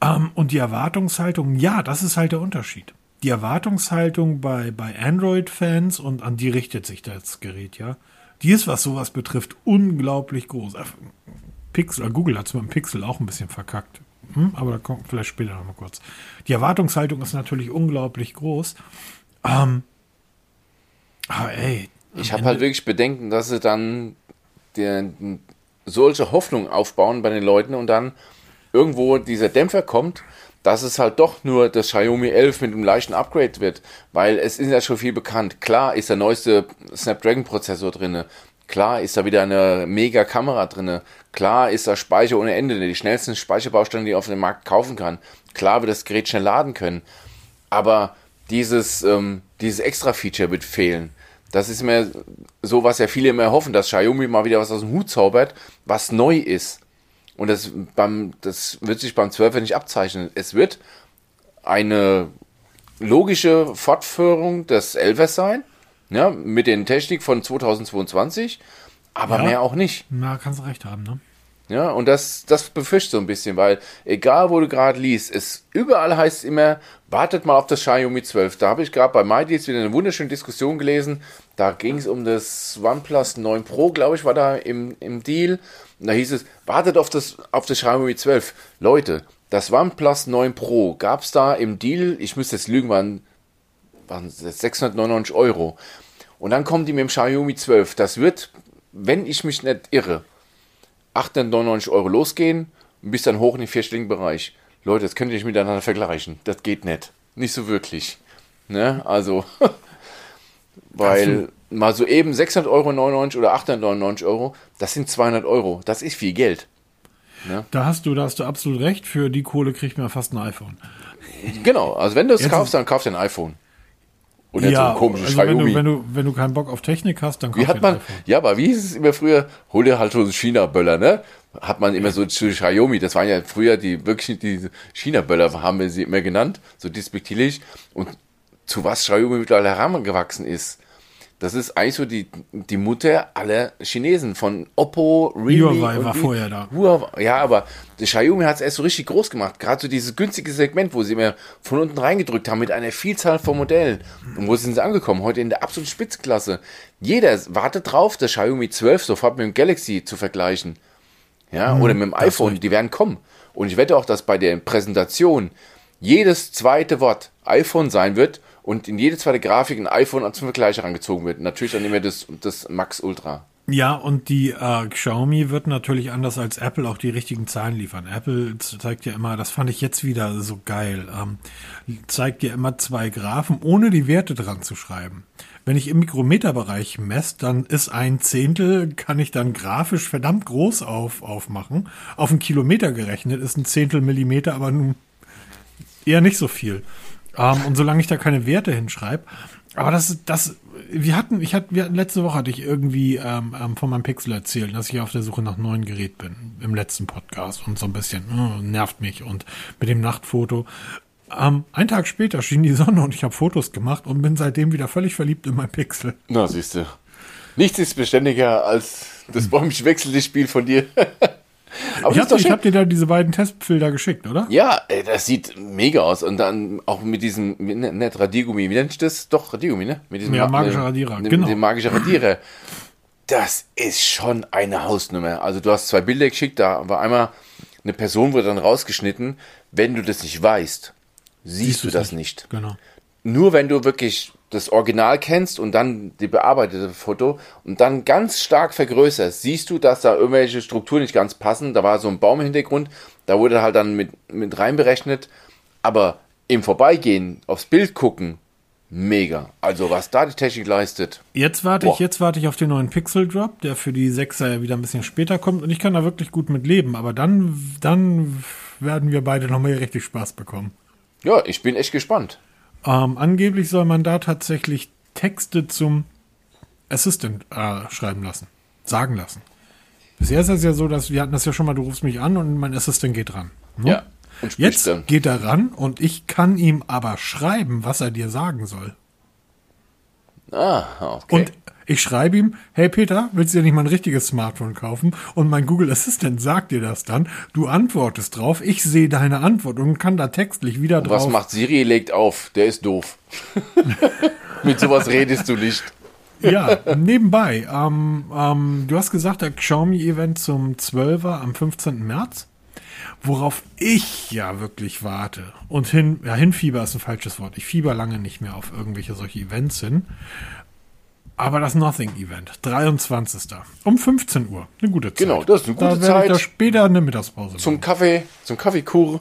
Ähm, und die Erwartungshaltung, ja, das ist halt der Unterschied. Die Erwartungshaltung bei, bei Android-Fans, und an die richtet sich das Gerät ja, Die ist, was sowas betrifft, unglaublich groß. Äh, Pixel, Google hat es mit dem Pixel auch ein bisschen verkackt. Hm, aber da kommt vielleicht später noch mal kurz. Die Erwartungshaltung ist natürlich unglaublich groß. Ähm, aber ey. Ich habe halt wirklich Bedenken, dass sie dann die, solche Hoffnung aufbauen bei den Leuten und dann irgendwo dieser Dämpfer kommt, dass es halt doch nur das Xiaomi 11 mit einem leichten Upgrade wird, weil es ist ja schon viel bekannt. Klar ist der neueste Snapdragon-Prozessor drin, klar ist da wieder eine mega Kamera drin, klar ist da Speicher ohne Ende, die schnellsten Speicherbausteine, die ich auf dem Markt kaufen kann. Klar wird das Gerät schnell laden können, aber dieses, ähm, dieses Extra-Feature wird fehlen. Das ist mir so, was ja viele immer hoffen, dass Xiaomi mal wieder was aus dem Hut zaubert, was neu ist. Und das, beim, das wird sich beim 12 nicht abzeichnen. Es wird eine logische Fortführung des 11 sein, ja, mit den Technik von 2022, aber ja, mehr auch nicht. Na, kannst du recht haben, ne? Ja, und das, das befischt so ein bisschen, weil egal wo du gerade liest, es überall heißt es immer, wartet mal auf das Xiaomi 12. Da habe ich gerade bei MyDeals wieder eine wunderschöne Diskussion gelesen. Da ging es um das OnePlus 9 Pro, glaube ich, war da im, im Deal. Und da hieß es, wartet auf das, auf das Xiaomi 12. Leute, das OnePlus 9 Pro gab es da im Deal, ich müsste jetzt lügen, waren, waren 699 Euro. Und dann kommen die mit dem Xiaomi 12. Das wird, wenn ich mich nicht irre, 899 Euro losgehen und bis dann hoch in den vierstelligen Bereich. Leute, das könnt ihr nicht miteinander vergleichen. Das geht nicht. Nicht so wirklich. Ne? Also, weil mal so eben 600,99 Euro oder 899 Euro, das sind 200 Euro. Das ist viel Geld. Ne? Da hast du, da hast du absolut recht. Für die Kohle kriegt man fast ein iPhone. Genau. Also wenn du es kaufst, dann kauf dir ein iPhone. Und ja, so ein komisches also wenn, du, wenn, du, wenn du keinen Bock auf Technik hast, dann wie hat man, Ja, aber wie hieß es immer früher? Hol dir halt so einen China-Böller, ne? Hat man immer so zu Xiaomi, das waren ja früher die wirklich die China-Böller, haben wir sie immer genannt, so despektierlich. Und zu was Xiaomi mittlerweile herangewachsen ist. Das ist eigentlich so die, die Mutter aller Chinesen von Oppo, Realme. Huawei war vorher da. Huawei, ja, aber Xiaomi hat es erst so richtig groß gemacht. Gerade so dieses günstige Segment, wo sie mir von unten reingedrückt haben mit einer Vielzahl von Modellen. Und wo sind sie angekommen? Heute in der absoluten Spitzklasse. Jeder wartet drauf, das Xiaomi 12 sofort mit dem Galaxy zu vergleichen. Ja, mhm, oder mit dem iPhone. Die werden kommen. Und ich wette auch, dass bei der Präsentation jedes zweite Wort iPhone sein wird und in jede zweite Grafik ein iPhone zum Vergleich herangezogen wird. Natürlich dann immer das, das Max Ultra. Ja, und die äh, Xiaomi wird natürlich anders als Apple auch die richtigen Zahlen liefern. Apple zeigt ja immer, das fand ich jetzt wieder so geil, ähm, zeigt ja immer zwei Graphen, ohne die Werte dran zu schreiben. Wenn ich im Mikrometerbereich messe, dann ist ein Zehntel, kann ich dann grafisch verdammt groß auf, aufmachen. Auf einen Kilometer gerechnet ist ein Zehntel Millimeter, aber nun eher nicht so viel. Ähm, und solange ich da keine Werte hinschreibe, aber das, das, wir hatten, ich hatte, wir hatten, letzte Woche hatte ich irgendwie ähm, ähm, von meinem Pixel erzählt, dass ich auf der Suche nach neuen Gerät bin im letzten Podcast und so ein bisschen oh, nervt mich und mit dem Nachtfoto. Ähm, ein Tag später schien die Sonne und ich habe Fotos gemacht und bin seitdem wieder völlig verliebt in mein Pixel. Na, siehst du. Nichts ist beständiger als das Bäumchen-Wechselspiel von dir. Aber ich habe hab dir da diese beiden Testfilter geschickt, oder? Ja, ey, das sieht mega aus. Und dann auch mit diesem, ne, nicht Radiergummi, wie nennt ich das? Doch, Radiergummi, ne? Mit diesem ja, magischer Radierer, ne, genau. Dem magischen Radierer. Das ist schon eine Hausnummer. Also du hast zwei Bilder geschickt, da war einmal eine Person wurde dann rausgeschnitten. Wenn du das nicht weißt, siehst, siehst du das nicht. nicht. Genau. Nur wenn du wirklich das Original kennst und dann die bearbeitete Foto und dann ganz stark vergrößerst, siehst du, dass da irgendwelche Strukturen nicht ganz passen. Da war so ein Baum im Hintergrund, da wurde halt dann mit, mit reinberechnet. Aber im Vorbeigehen, aufs Bild gucken, mega. Also was da die Technik leistet. Jetzt warte boah. ich, jetzt warte ich auf den neuen Pixel Drop, der für die 6er ja wieder ein bisschen später kommt und ich kann da wirklich gut mit leben. Aber dann, dann werden wir beide nochmal richtig Spaß bekommen. Ja, ich bin echt gespannt. Ähm, angeblich soll man da tatsächlich Texte zum Assistant äh, schreiben lassen, sagen lassen. Bisher ist es ja so, dass wir hatten das ja schon mal, du rufst mich an und mein Assistent geht ran. Ne? Ja. Jetzt dann. geht er ran und ich kann ihm aber schreiben, was er dir sagen soll. Ah, okay. Und ich schreibe ihm, hey Peter, willst du dir nicht mal ein richtiges Smartphone kaufen? Und mein Google Assistant sagt dir das dann. Du antwortest drauf, ich sehe deine Antwort und kann da textlich wieder drauf. Was macht Siri? Legt auf, der ist doof. Mit sowas redest du nicht. Ja, nebenbei. Ähm, ähm, du hast gesagt, der Xiaomi-Event zum 12er am 15. März. Worauf ich ja wirklich warte. Und hin, ja, hinfieber ist ein falsches Wort. Ich fieber lange nicht mehr auf irgendwelche solche Events hin. Aber das Nothing-Event, 23. um 15 Uhr. Eine gute Zeit. Genau, das ist eine gute da werde Zeit. Ich da später eine Mittagspause Zum machen. Kaffee, zum Kaffeekur.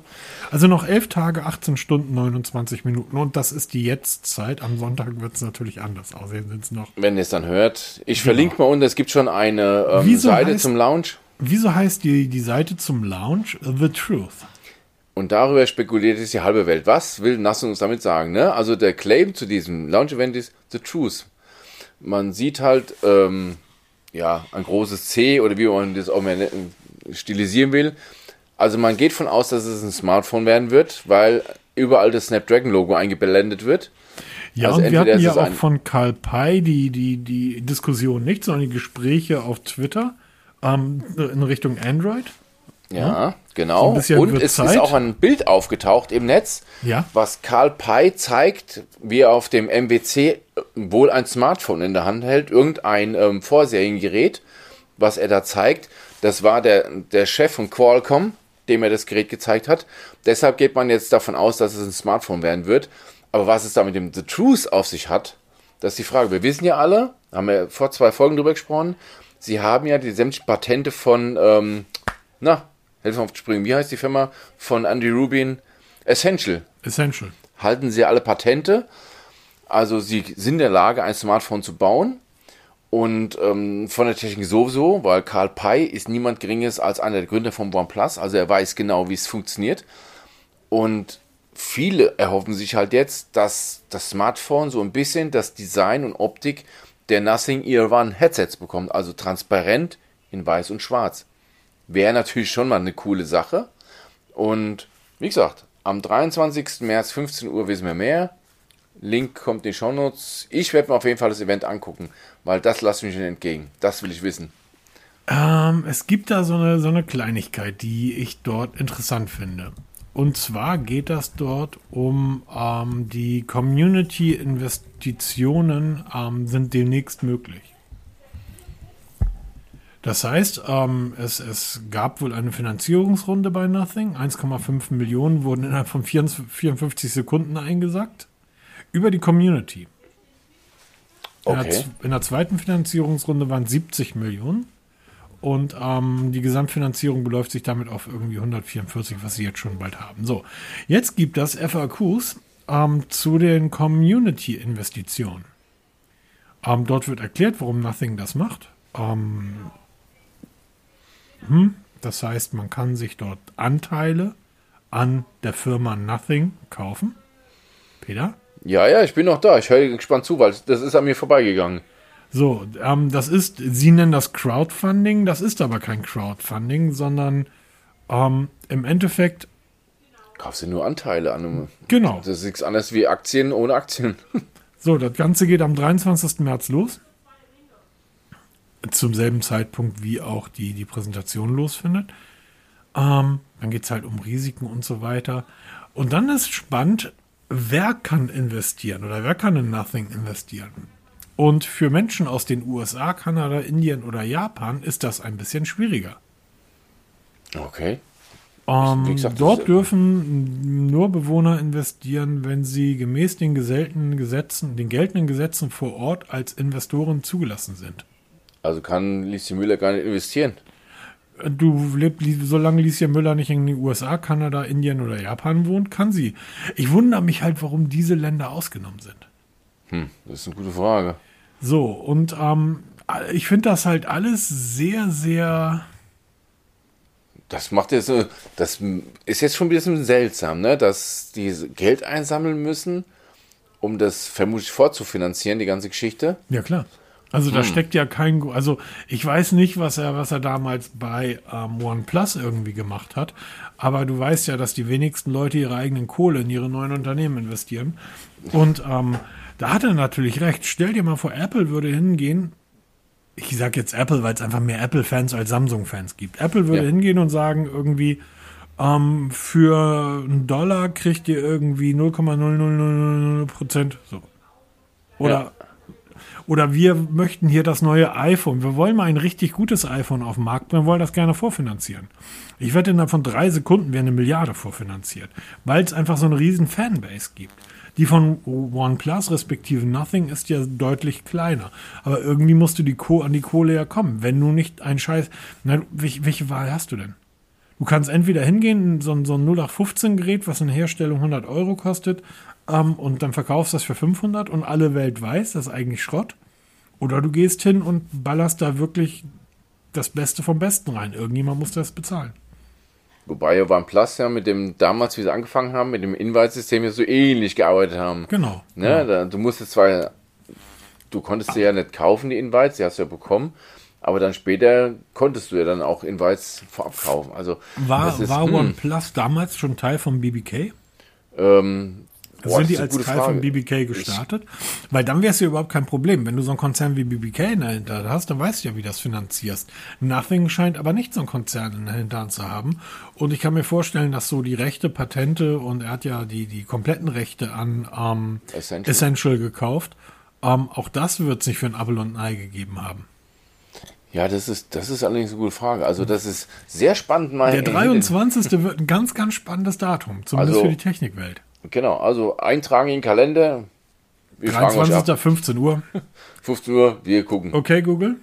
Also noch 11 Tage, 18 Stunden, 29 Minuten. Und das ist die Jetztzeit. Am Sonntag wird es natürlich anders aussehen. Sind es noch. Wenn ihr es dann hört. Ich verlinke mal unten, es gibt schon eine ähm, Seite heißt- zum Lounge. Wieso heißt die, die Seite zum Lounge The Truth? Und darüber spekuliert jetzt die halbe Welt. Was will Nass uns damit sagen? Ne? Also der Claim zu diesem Lounge-Event ist The Truth. Man sieht halt ähm, ja, ein großes C oder wie man das auch mehr nennen- stilisieren will. Also man geht von aus, dass es ein Smartphone werden wird, weil überall das Snapdragon-Logo eingeblendet wird. Ja, Also und wir hatten ja auch von Karl Pei die, die, die Diskussion nicht, sondern die Gespräche auf Twitter ähm, in Richtung Android. Ja, So genau. bisschen Und es Zeit. ist auch ein Bild aufgetaucht im Netz, Ja. was Karl Pei zeigt, wie er auf dem MWC wohl ein Smartphone in der Hand hält, irgendein ähm, Vorseriengerät, was er da zeigt. Das war der, der Chef von Qualcomm, dem er das Gerät gezeigt hat. Deshalb geht man jetzt davon aus, dass es ein Smartphone werden wird. Aber was es da mit dem The Truth auf sich hat, das ist die Frage. Wir wissen ja alle, haben wir vor zwei Folgen drüber gesprochen, sie haben ja die sämtlichen Patente von, ähm, na, helfen auf die Sprünge, wie heißt die Firma von Andy Rubin? Essential. Essential. Halten sie alle Patente. Also sie sind in der Lage, ein Smartphone zu bauen. Und ähm, von der Technik sowieso, weil Karl Pei ist niemand Geringes als einer der Gründer vom OnePlus. Also er weiß genau, wie es funktioniert. Und viele erhoffen sich halt jetzt, dass das Smartphone so ein bisschen das Design und Optik der Nothing Ear One Headsets bekommt. Also transparent in weiß und schwarz. Wäre natürlich schon mal eine coole Sache. Und wie gesagt, am 23. März 15 Uhr wissen wir mehr. Link kommt in die Shownotes. Ich werde mir auf jeden Fall das Event angucken, weil das lasse ich mich nicht entgegen. Das will ich wissen. Ähm, es gibt da so eine, so eine Kleinigkeit, die ich dort interessant finde. Und zwar geht das dort um ähm, die Community-Investitionen ähm, sind demnächst möglich. Das heißt, ähm, es, es gab wohl eine Finanzierungsrunde bei Nothing. 1,5 Millionen wurden innerhalb von 54 54 Sekunden eingesackt. Über die Community. In, der, Okay. in der zweiten Finanzierungsrunde waren 70 Millionen. Und ähm, die Gesamtfinanzierung beläuft sich damit auf irgendwie 144, was sie jetzt schon bald haben. So, jetzt gibt es FAQs ähm, zu den Community-Investitionen. Ähm, dort wird erklärt, warum Nothing das macht. Ähm, hm, das heißt, man kann sich dort Anteile an der Firma Nothing kaufen. Peter? Ja, ja, ich bin noch da. Ich höre gespannt zu, weil das ist an mir vorbeigegangen. So, ähm, das ist, Sie nennen das Crowdfunding, das ist aber kein Crowdfunding, sondern ähm, im Endeffekt, Kaufst du nur Anteile an einem. genau. Das ist nichts anderes wie Aktien ohne Aktien. So, das Ganze geht am 23. März los. Zum selben Zeitpunkt, wie auch die, die Präsentation losfindet. Ähm, dann geht es halt um Risiken und so weiter. Und dann ist spannend, wer kann investieren oder wer kann in Nothing investieren. Und für Menschen aus den USA, Kanada, Indien oder Japan ist das ein bisschen schwieriger. Okay. Ähm, gesagt, dort dürfen nur Bewohner investieren, wenn sie gemäß den geltenden Gesetzen, den geltenden Gesetzen vor Ort als Investoren zugelassen sind. Also kann Lieschen Müller gar nicht investieren. Du lebst, solange Licia Müller nicht in den USA, Kanada, Indien oder Japan wohnt, kann sie. Ich wundere mich halt, warum diese Länder ausgenommen sind. Hm, das ist eine gute Frage. So, und ähm, ich finde das halt alles sehr, sehr. Das macht jetzt, äh, das ist jetzt schon ein bisschen seltsam, ne? Dass die Geld einsammeln müssen, um das vermutlich fortzufinanzieren, die ganze Geschichte. Ja, klar. Also da steckt ja kein, also ich weiß nicht, was er, was er damals bei ähm, OnePlus irgendwie gemacht hat, aber du weißt ja, dass die wenigsten Leute ihre eigenen Kohle in ihre neuen Unternehmen investieren. Und ähm, da hat er natürlich recht. Stell dir mal vor, Apple würde hingehen. Ich sag jetzt Apple, weil es einfach mehr Apple-Fans als Samsung-Fans gibt. Apple würde Ja. hingehen und sagen irgendwie, ähm, für einen Dollar kriegt ihr irgendwie 0,0000 Prozent. So. Oder Ja. Oder wir möchten hier das neue iPhone. Wir wollen mal ein richtig gutes iPhone auf dem Markt bringen, wollen das gerne vorfinanzieren. Ich wette, innerhalb von drei Sekunden wäre eine Milliarde vorfinanziert, weil es einfach so eine riesen Fanbase gibt. Die von OnePlus respektive Nothing ist ja deutlich kleiner. Aber irgendwie musst du die Co an die Kohle ja kommen. Wenn du nicht ein Scheiß. Na, welche, welche Wahl hast du denn? Du kannst entweder hingehen, so, so ein 0815-Gerät, was in Herstellung 100 Euro kostet, ähm, und dann verkaufst das für 500 und alle Welt weiß, das ist eigentlich Schrott. Oder du gehst hin und ballerst da wirklich das Beste vom Besten rein. Irgendjemand muss das bezahlen. Wobei ja OnePlus ja mit dem, damals, wie sie angefangen haben, mit dem Invite-System ja so ähnlich gearbeitet haben. Genau. Ne? Ja. Da, du musstest zwar, du konntest sie ja nicht kaufen, die Invites, die hast du ja bekommen, aber dann später konntest du ja dann auch Invites vorab kaufen. Also War, ist, war hm, OnePlus damals schon Teil vom BBK? ähm, boah, Sind die als Teil Frage. von BBK gestartet? Weil dann wäre es ja überhaupt kein Problem. Wenn du so einen Konzern wie BBK dahinter hast, dann weißt du ja, wie das finanzierst. Nothing scheint aber nicht so einen Konzern in Hintern zu haben. Und ich kann mir vorstellen, dass so die Rechte, Patente und er hat ja die, die kompletten Rechte an ähm, Essential. Essential. gekauft. Ähm, auch das wird sich für ein Apple und ein Ei gegeben haben. Ja, das ist, das ist allerdings eine gute Frage. Also das ist sehr spannend. Mal Der 23. wird ein ganz, ganz spannendes Datum, zumindest Also- für die Technikwelt. Genau, also eintragen in den Kalender. Wir fragen euch ab. 23. 15 Uhr. 15 Uhr, wir gucken. Okay, Google.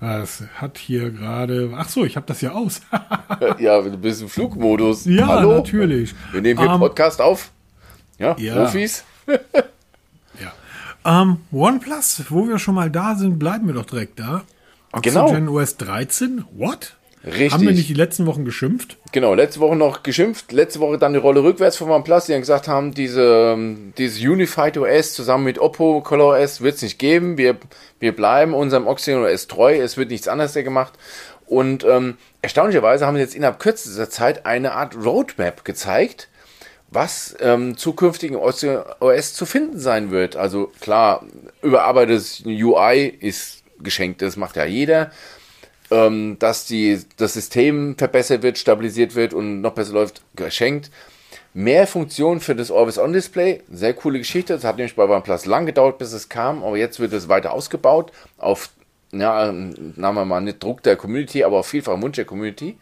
Das hat hier gerade. Ach so, ich habe das ja aus. Ja, du bist im Flugmodus. ja, Hallo? natürlich. Wir nehmen hier Ähm, Podcast auf. Ja, ja. Profis. Ja. Ähm, OnePlus, wo wir schon mal da sind, bleiben wir doch direkt da. Genau. Oxygen OS 13. What? Richtig. Haben wir nicht die letzten Wochen geschimpft? Genau, letzte Woche noch geschimpft, letzte Woche dann die Rolle rückwärts von OnePlus, die dann gesagt haben, diese, ähm, dieses Unified OS zusammen mit Oppo Color OS wird es nicht geben. Wir, wir bleiben unserem Oxygen OS treu, es wird nichts anderes mehr gemacht. Und ähm, erstaunlicherweise haben sie jetzt innerhalb kürzester Zeit eine Art Roadmap gezeigt, was ähm, zukünftigen Oxygen OS zu finden sein wird. Also klar, überarbeitetes UI ist geschenkt, das macht ja jeder ähm, dass die, das System verbessert wird, stabilisiert wird und noch besser läuft, geschenkt. Mehr Funktionen für das Always-On-Display, sehr coole Geschichte. Das hat nämlich bei OnePlus lang gedauert, bis es kam, aber jetzt wird es weiter ausgebaut auf, ja, sagen wir mal, nicht Druck der Community, aber auf vielfach Wunsch der Community.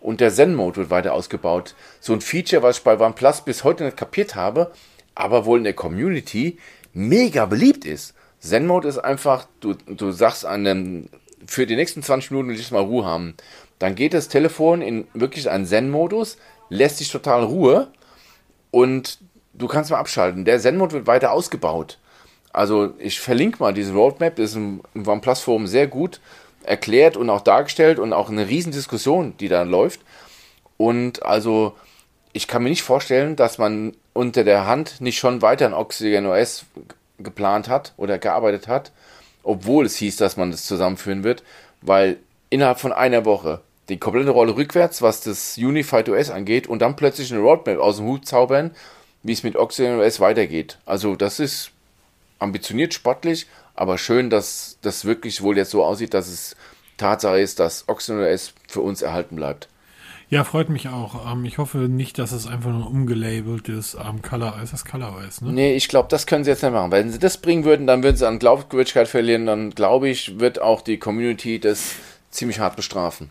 Und der Zen-Mode wird weiter ausgebaut. So ein Feature, was ich bei OnePlus bis heute nicht kapiert habe, aber wohl in der Community mega beliebt ist. Zen-Mode ist einfach, du, du sagst einem, für die nächsten 20 Minuten will ich mal Ruhe haben. Dann geht das Telefon in wirklich einen Zen-Modus, lässt dich total Ruhe und du kannst mal abschalten. Der Zen-Mode wird weiter ausgebaut. Also ich verlinke mal diese Roadmap, das ist im, im OnePlus-Forum sehr gut erklärt und auch dargestellt und auch eine riesen Diskussion, die da läuft. Und also ich kann mir nicht vorstellen, dass man unter der Hand nicht schon weiter ein Oxygen OS geplant hat oder gearbeitet hat, obwohl es hieß, dass man das zusammenführen wird, weil innerhalb von einer Woche die komplette Rolle rückwärts, was das Unified OS angeht, und dann plötzlich eine Roadmap aus dem Hut zaubern, wie es mit Oxygen OS weitergeht. Also das ist ambitioniert, sportlich, aber schön, dass das wirklich wohl jetzt so aussieht, dass es Tatsache ist, dass Oxygen OS für uns erhalten bleibt. Ja, freut mich auch. Ähm, ich hoffe nicht, dass es einfach nur umgelabeltes ähm, Color ist. Das Color ist, ne? Nee, ich glaube, das können sie jetzt nicht machen. Wenn sie das bringen würden, dann würden sie an Glaubwürdigkeit verlieren. Dann glaube ich, wird auch die Community das ziemlich hart bestrafen.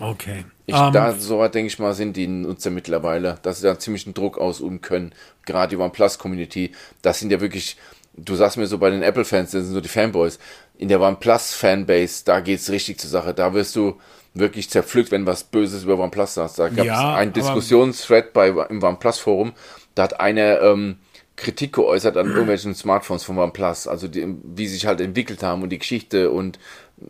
Okay. Ich, Ähm, da, so weit denke ich mal, sind die Nutzer mittlerweile, dass sie da ziemlich einen Druck ausüben können. Gerade die OnePlus-Community, das sind ja wirklich, du sagst mir so bei den Apple-Fans, das sind so die Fanboys. In der OnePlus-Fanbase, da geht's richtig zur Sache. Da wirst du wirklich zerpflückt, wenn was Böses über OnePlus sagst. Da gab es Ja, einen Diskussionsthread bei, im OnePlus-Forum, da hat einer ähm, Kritik geäußert an irgendwelchen Smartphones von OnePlus, also die, wie sie sich halt entwickelt haben und die Geschichte und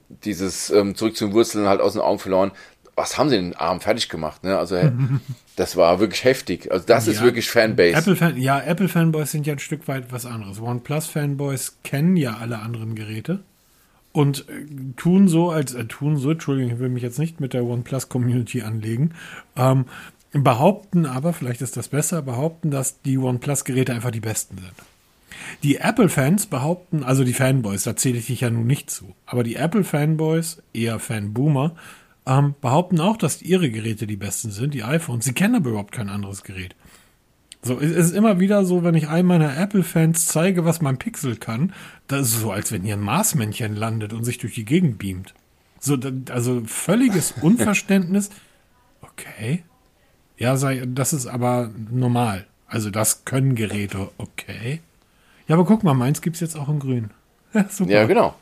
dieses ähm, zurück zu den Wurzeln halt aus den Augen verloren. Was haben sie den Arm fertig gemacht? Ne? Also das war wirklich heftig. Also das ist Ja. wirklich Fanbase. Apple -Fan ja, Apple-Fanboys sind ja ein Stück weit was anderes. OnePlus-Fanboys kennen ja alle anderen Geräte und äh, tun so, als äh, tun so, Entschuldigung, ich will mich jetzt nicht mit der OnePlus-Community anlegen, ähm, behaupten aber, vielleicht ist das besser, behaupten, dass die OnePlus-Geräte einfach die besten sind. Die Apple-Fans behaupten, also die Fanboys, da zähle ich dich ja nun nicht zu, aber die Apple-Fanboys, eher Fanboomer, ähm, behaupten auch, dass ihre Geräte die besten sind, die iPhones. Sie kennen aber überhaupt kein anderes Gerät. So, es ist immer wieder so, wenn ich einem meiner Apple-Fans zeige, was mein Pixel kann, das ist so, als wenn hier ein Marsmännchen landet und sich durch die Gegend beamt. So, also völliges Unverständnis. Okay. Ja, sei, das ist aber normal. Also das können Geräte, okay. Ja, aber guck mal, meins gibt es jetzt auch in grün. Ja, super. Ja, genau.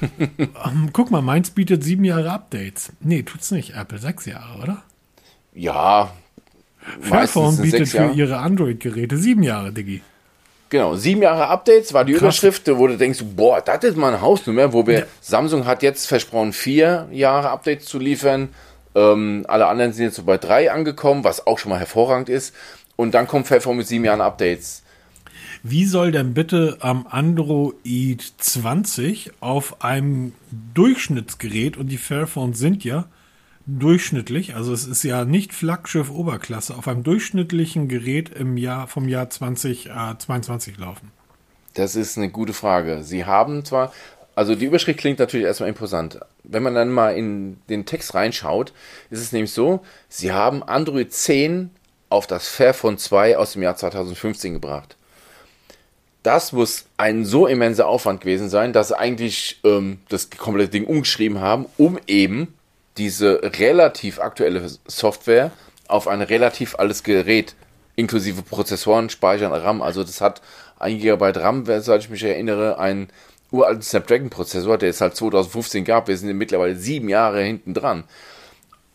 um, ähm, guck mal, meins bietet sieben Jahre Updates. Nee, tut's nicht. Apple sechs Jahre, oder? Ja, Fairphone bietet für ihre Android-Geräte sieben Jahre, Diggi. Genau, sieben Jahre Updates war die Krass. Überschrift, wo du denkst, boah, das ist mal eine Hausnummer, wo wir, ja. Samsung hat jetzt versprochen, vier Jahre Updates zu liefern. Ähm, alle anderen sind jetzt so bei drei angekommen, was auch schon mal hervorragend ist. Und dann kommt Fairphone mit sieben Jahren Updates. Wie soll denn bitte am Android 20 auf einem Durchschnittsgerät, und die Fairphones sind ja durchschnittlich, also es ist ja nicht Flaggschiff Oberklasse, auf einem durchschnittlichen Gerät im Jahr vom Jahr 2022 äh, laufen? Das ist eine gute Frage. Sie haben zwar, also die Überschrift klingt natürlich erstmal imposant. Wenn man dann mal in den Text reinschaut, ist es nämlich so, sie haben Android 10 auf das Fairphone 2 aus dem Jahr 2015 gebracht. Das muss ein so immenser Aufwand gewesen sein, dass sie eigentlich ähm, das komplette Ding umgeschrieben haben, um eben diese relativ aktuelle Software auf ein relativ altes Gerät, inklusive Prozessoren, Speichern, RAM. Also das hat 1 GB RAM, soweit ich mich erinnere, einen uralten Snapdragon-Prozessor, der es halt 2015 gab. Wir sind mittlerweile sieben Jahre hinten dran.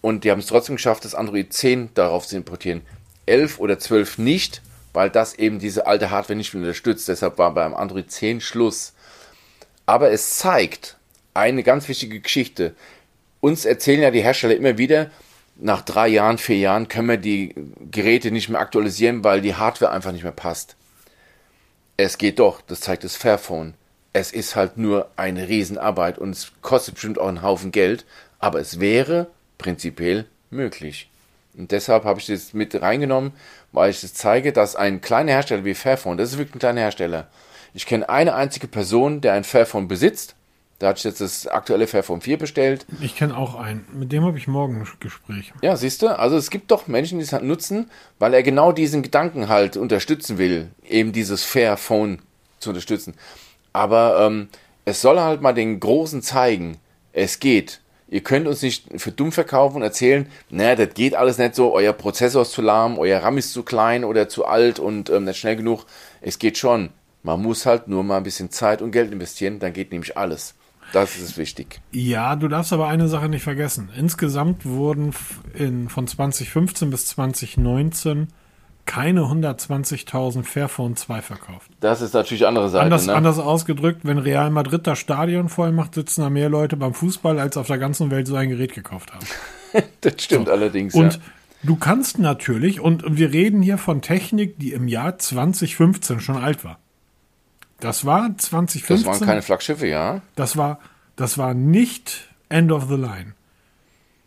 Und die haben es trotzdem geschafft, das Android 10 darauf zu importieren. 11 oder 12 nicht, weil das eben diese alte Hardware nicht mehr unterstützt. Deshalb war beim Android 10 Schluss. Aber es zeigt eine ganz wichtige Geschichte uns erzählen ja die Hersteller immer wieder, nach drei Jahren, vier Jahren können wir die Geräte nicht mehr aktualisieren, weil die Hardware einfach nicht mehr passt. Es geht doch, das zeigt das Fairphone. Es ist halt nur eine Riesenarbeit und es kostet bestimmt auch einen Haufen Geld, aber es wäre prinzipiell möglich. Und deshalb habe ich das mit reingenommen, weil ich das zeige, dass ein kleiner Hersteller wie Fairphone, das ist wirklich ein kleiner Hersteller. Ich kenne eine einzige Person, der ein Fairphone besitzt da hatte ich jetzt das aktuelle Fairphone 4 bestellt. Ich kenne auch einen. Mit dem habe ich morgen ein Gespräch. Ja, siehst du? Also es gibt doch Menschen, die es halt nutzen, weil er genau diesen Gedanken halt unterstützen will, eben dieses Fairphone zu unterstützen. Aber ähm, es soll halt mal den Großen zeigen, es geht. Ihr könnt uns nicht für dumm verkaufen und erzählen, naja, das geht alles nicht so, euer Prozessor ist zu lahm, euer RAM ist zu klein oder zu alt und ähm, nicht schnell genug. Es geht schon. Man muss halt nur mal ein bisschen Zeit und Geld investieren, dann geht nämlich alles. Das ist wichtig. Ja, du darfst aber eine Sache nicht vergessen. Insgesamt wurden in, von 2015 bis 2019 keine 120.000 Fairphone 2 verkauft. Das ist natürlich andere Seite. Anders, ne? anders ausgedrückt, wenn Real Madrid das Stadion voll macht, sitzen da mehr Leute beim Fußball, als auf der ganzen Welt so ein Gerät gekauft haben. das stimmt so. allerdings. Und ja. du kannst natürlich, und wir reden hier von Technik, die im Jahr 2015 schon alt war. Das war 2015. Das waren keine Flaggschiffe, ja. Das war, das war nicht End of the Line.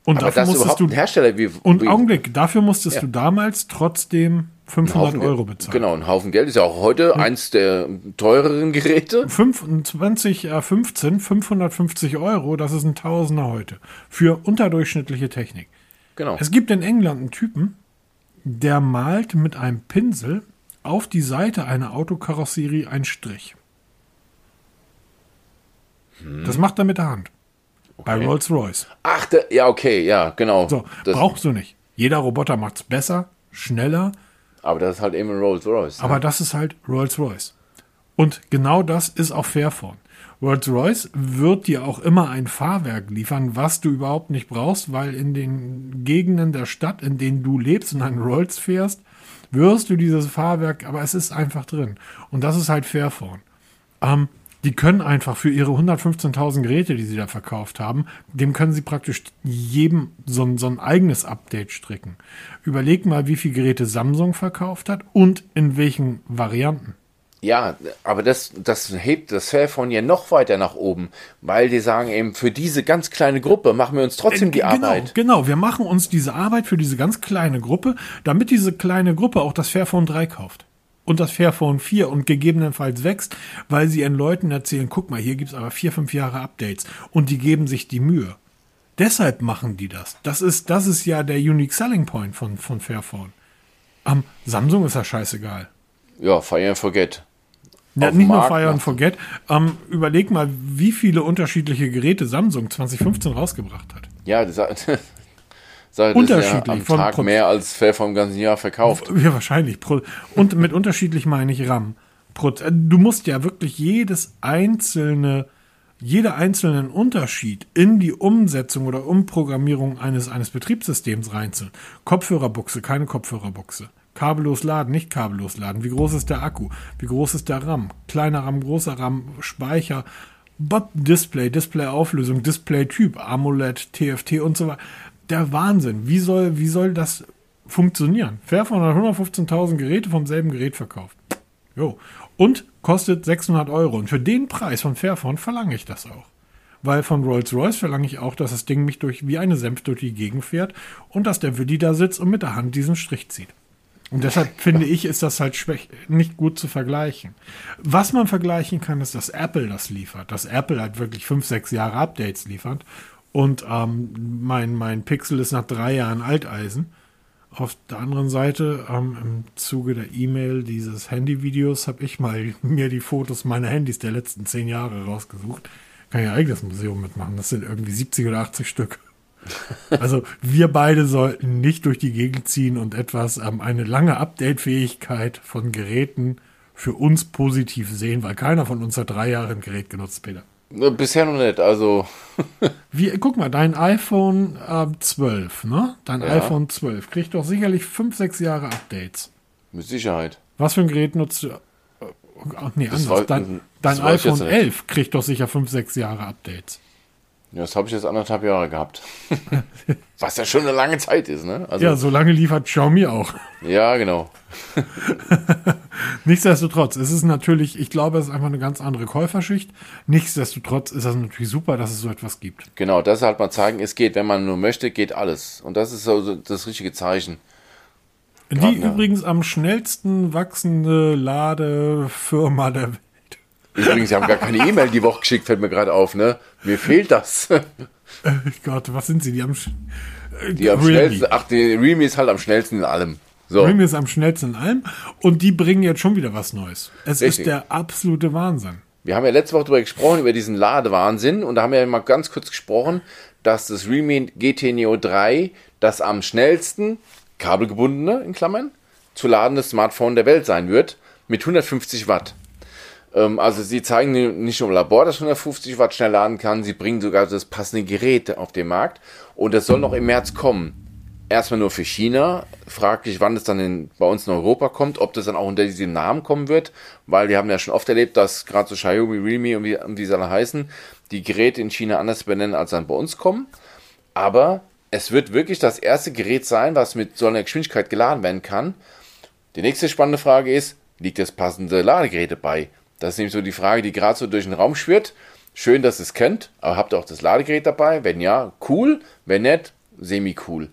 Und Aber dafür musstest du Hersteller wie und wie, Augenblick, dafür musstest ja. du damals trotzdem 500 Euro bezahlen. Genau, ein Haufen Geld ist ja auch heute hm. eins der teureren Geräte. 25, äh, 15, 550 Euro, das ist ein Tausender heute für unterdurchschnittliche Technik. Genau. Es gibt in England einen Typen, der malt mit einem Pinsel auf die Seite einer Autokarosserie ein Strich. Hm. Das macht er mit der Hand. Okay. Bei Rolls-Royce. Ach, da, ja, okay, ja, genau. So, das brauchst du nicht. Jeder Roboter macht es besser, schneller. Aber das ist halt eben Rolls-Royce. Aber ne? das ist halt Rolls-Royce. Und genau das ist auch Fairphone. Rolls-Royce wird dir auch immer ein Fahrwerk liefern, was du überhaupt nicht brauchst, weil in den Gegenden der Stadt, in denen du lebst und einen Rolls fährst, wirst du dieses Fahrwerk, aber es ist einfach drin. Und das ist halt Fairphone. Ähm, die können einfach für ihre 115.000 Geräte, die sie da verkauft haben, dem können sie praktisch jedem so ein, so ein eigenes Update stricken. Überleg mal, wie viele Geräte Samsung verkauft hat und in welchen Varianten. Ja, aber das, das hebt das Fairphone ja noch weiter nach oben, weil die sagen eben, für diese ganz kleine Gruppe machen wir uns trotzdem die äh, genau, Arbeit. Genau, wir machen uns diese Arbeit für diese ganz kleine Gruppe, damit diese kleine Gruppe auch das Fairphone 3 kauft. Und das Fairphone 4 und gegebenenfalls wächst, weil sie ihren Leuten erzählen, guck mal, hier gibt's aber vier, fünf Jahre Updates und die geben sich die Mühe. Deshalb machen die das. Das ist, das ist ja der Unique Selling Point von, von Fairphone. Ähm, Samsung ist ja scheißegal. Ja, Fire and Forget. Ja, nicht nur Fire and Forget. Ähm, überleg mal, wie viele unterschiedliche Geräte Samsung 2015 rausgebracht hat. Ja, das, das, das ist ja Unterschiedlich am Tag Pro- mehr als Fair vom ganzen Jahr verkauft. Ja, wahrscheinlich. Und mit unterschiedlich meine ich RAM. Äh, Du musst ja wirklich jedes einzelne, jeder einzelnen Unterschied in die Umsetzung oder Umprogrammierung eines, eines Betriebssystems reinziehen. Kopfhörerbuchse, keine Kopfhörerbuchse. Kabellos laden, nicht kabellos laden. Wie groß ist der Akku? Wie groß ist der RAM? Kleiner RAM, großer RAM, Speicher, Display, Display-Auflösung, Display-Typ, AMOLED, TFT und so weiter. Der Wahnsinn. Wie soll, wie soll das funktionieren? Fairphone hat 115.000 Geräte vom selben Gerät verkauft. Jo. Und kostet 600 Euro. Und für den Preis von Fairphone verlange ich das auch. Weil von Rolls-Royce verlange ich auch, dass das Ding mich durch, wie eine Senf durch die Gegend fährt und dass der Willi da sitzt und mit der Hand diesen Strich zieht. Und deshalb finde ich, ist das halt nicht gut zu vergleichen. Was man vergleichen kann, ist, dass Apple das liefert. Dass Apple halt wirklich fünf, sechs Jahre Updates liefert. Und ähm, mein, mein Pixel ist nach drei Jahren Alteisen. Auf der anderen Seite, ähm, im Zuge der E-Mail dieses Handyvideos, habe ich mal mir die Fotos meiner Handys der letzten zehn Jahre rausgesucht. Kann ja eigenes Museum mitmachen. Das sind irgendwie 70 oder 80 Stück. Also wir beide sollten nicht durch die Gegend ziehen und etwas, ähm, eine lange Update-Fähigkeit von Geräten für uns positiv sehen, weil keiner von uns hat drei Jahre ein Gerät genutzt, Peter. Äh, Bisher noch nicht, also Wie, guck mal, dein iPhone ähm, 12, ne? Dein Ja. iPhone 12 kriegt doch sicherlich fünf, sechs Jahre Updates. mit Sicherheit. Was für ein Gerät nutzt du? Äh, Ach nee, Das anders. weiß- Dein, dein iPhone nicht. 11 kriegt doch sicher fünf, sechs Jahre Updates. Ja, das habe ich jetzt anderthalb Jahre gehabt. Was ja schon eine lange Zeit ist, ne? Also, Ja, so lange liefert Xiaomi auch. ja, genau. Nichtsdestotrotz, es ist natürlich, ich glaube, es ist einfach eine ganz andere Käuferschicht. Nichtsdestotrotz ist das natürlich super, dass es so etwas gibt. Genau, das halt mal zeigen, es geht, wenn man nur möchte, geht alles. Und das ist so das richtige Zeichen. Die ja. übrigens am schnellsten wachsende Ladefirma der Welt. Übrigens, sie haben gar keine E-Mail die Woche geschickt, fällt mir gerade auf, ne? Mir fehlt das. Äh, Gott, was sind sie? Die am, sch- äh, Die am Realme. schnellsten, ach, die Realme ist halt am schnellsten in allem. So. Realme ist am schnellsten in allem und die bringen jetzt schon wieder was Neues. Es Richtig. ist der absolute Wahnsinn. Wir haben ja letzte Woche darüber gesprochen, über diesen Ladewahnsinn und da haben wir ja mal ganz kurz gesprochen, dass das Realme GT Neo 3 das am schnellsten kabelgebundene, in Klammern, zu ladende Smartphone der Welt sein wird, mit 150 Watt. Ähm, also sie zeigen ni- nicht nur im Labor, dass 150 Watt schnell laden kann, sie bringen sogar das passende Gerät auf den Markt und das soll noch im März kommen. Erstmal nur für China, fraglich, wann es dann in, bei uns in Europa kommt, ob das dann auch unter diesem Namen kommen wird, weil wir haben ja schon oft erlebt, dass gerade so Xiaomi, Realme und wie, und wie sie alle heißen, die Geräte in China anders benennen, als dann bei uns kommen. Aber es wird wirklich das erste Gerät sein, was mit so einer Geschwindigkeit geladen werden kann. Die nächste spannende Frage ist, liegt das passende Ladegerät dabei? Das ist nämlich so die Frage, die gerade so durch den Raum schwirrt. Schön, dass ihr es kennt, aber habt ihr auch das Ladegerät dabei? Wenn ja, cool. Wenn nicht, semi-cool.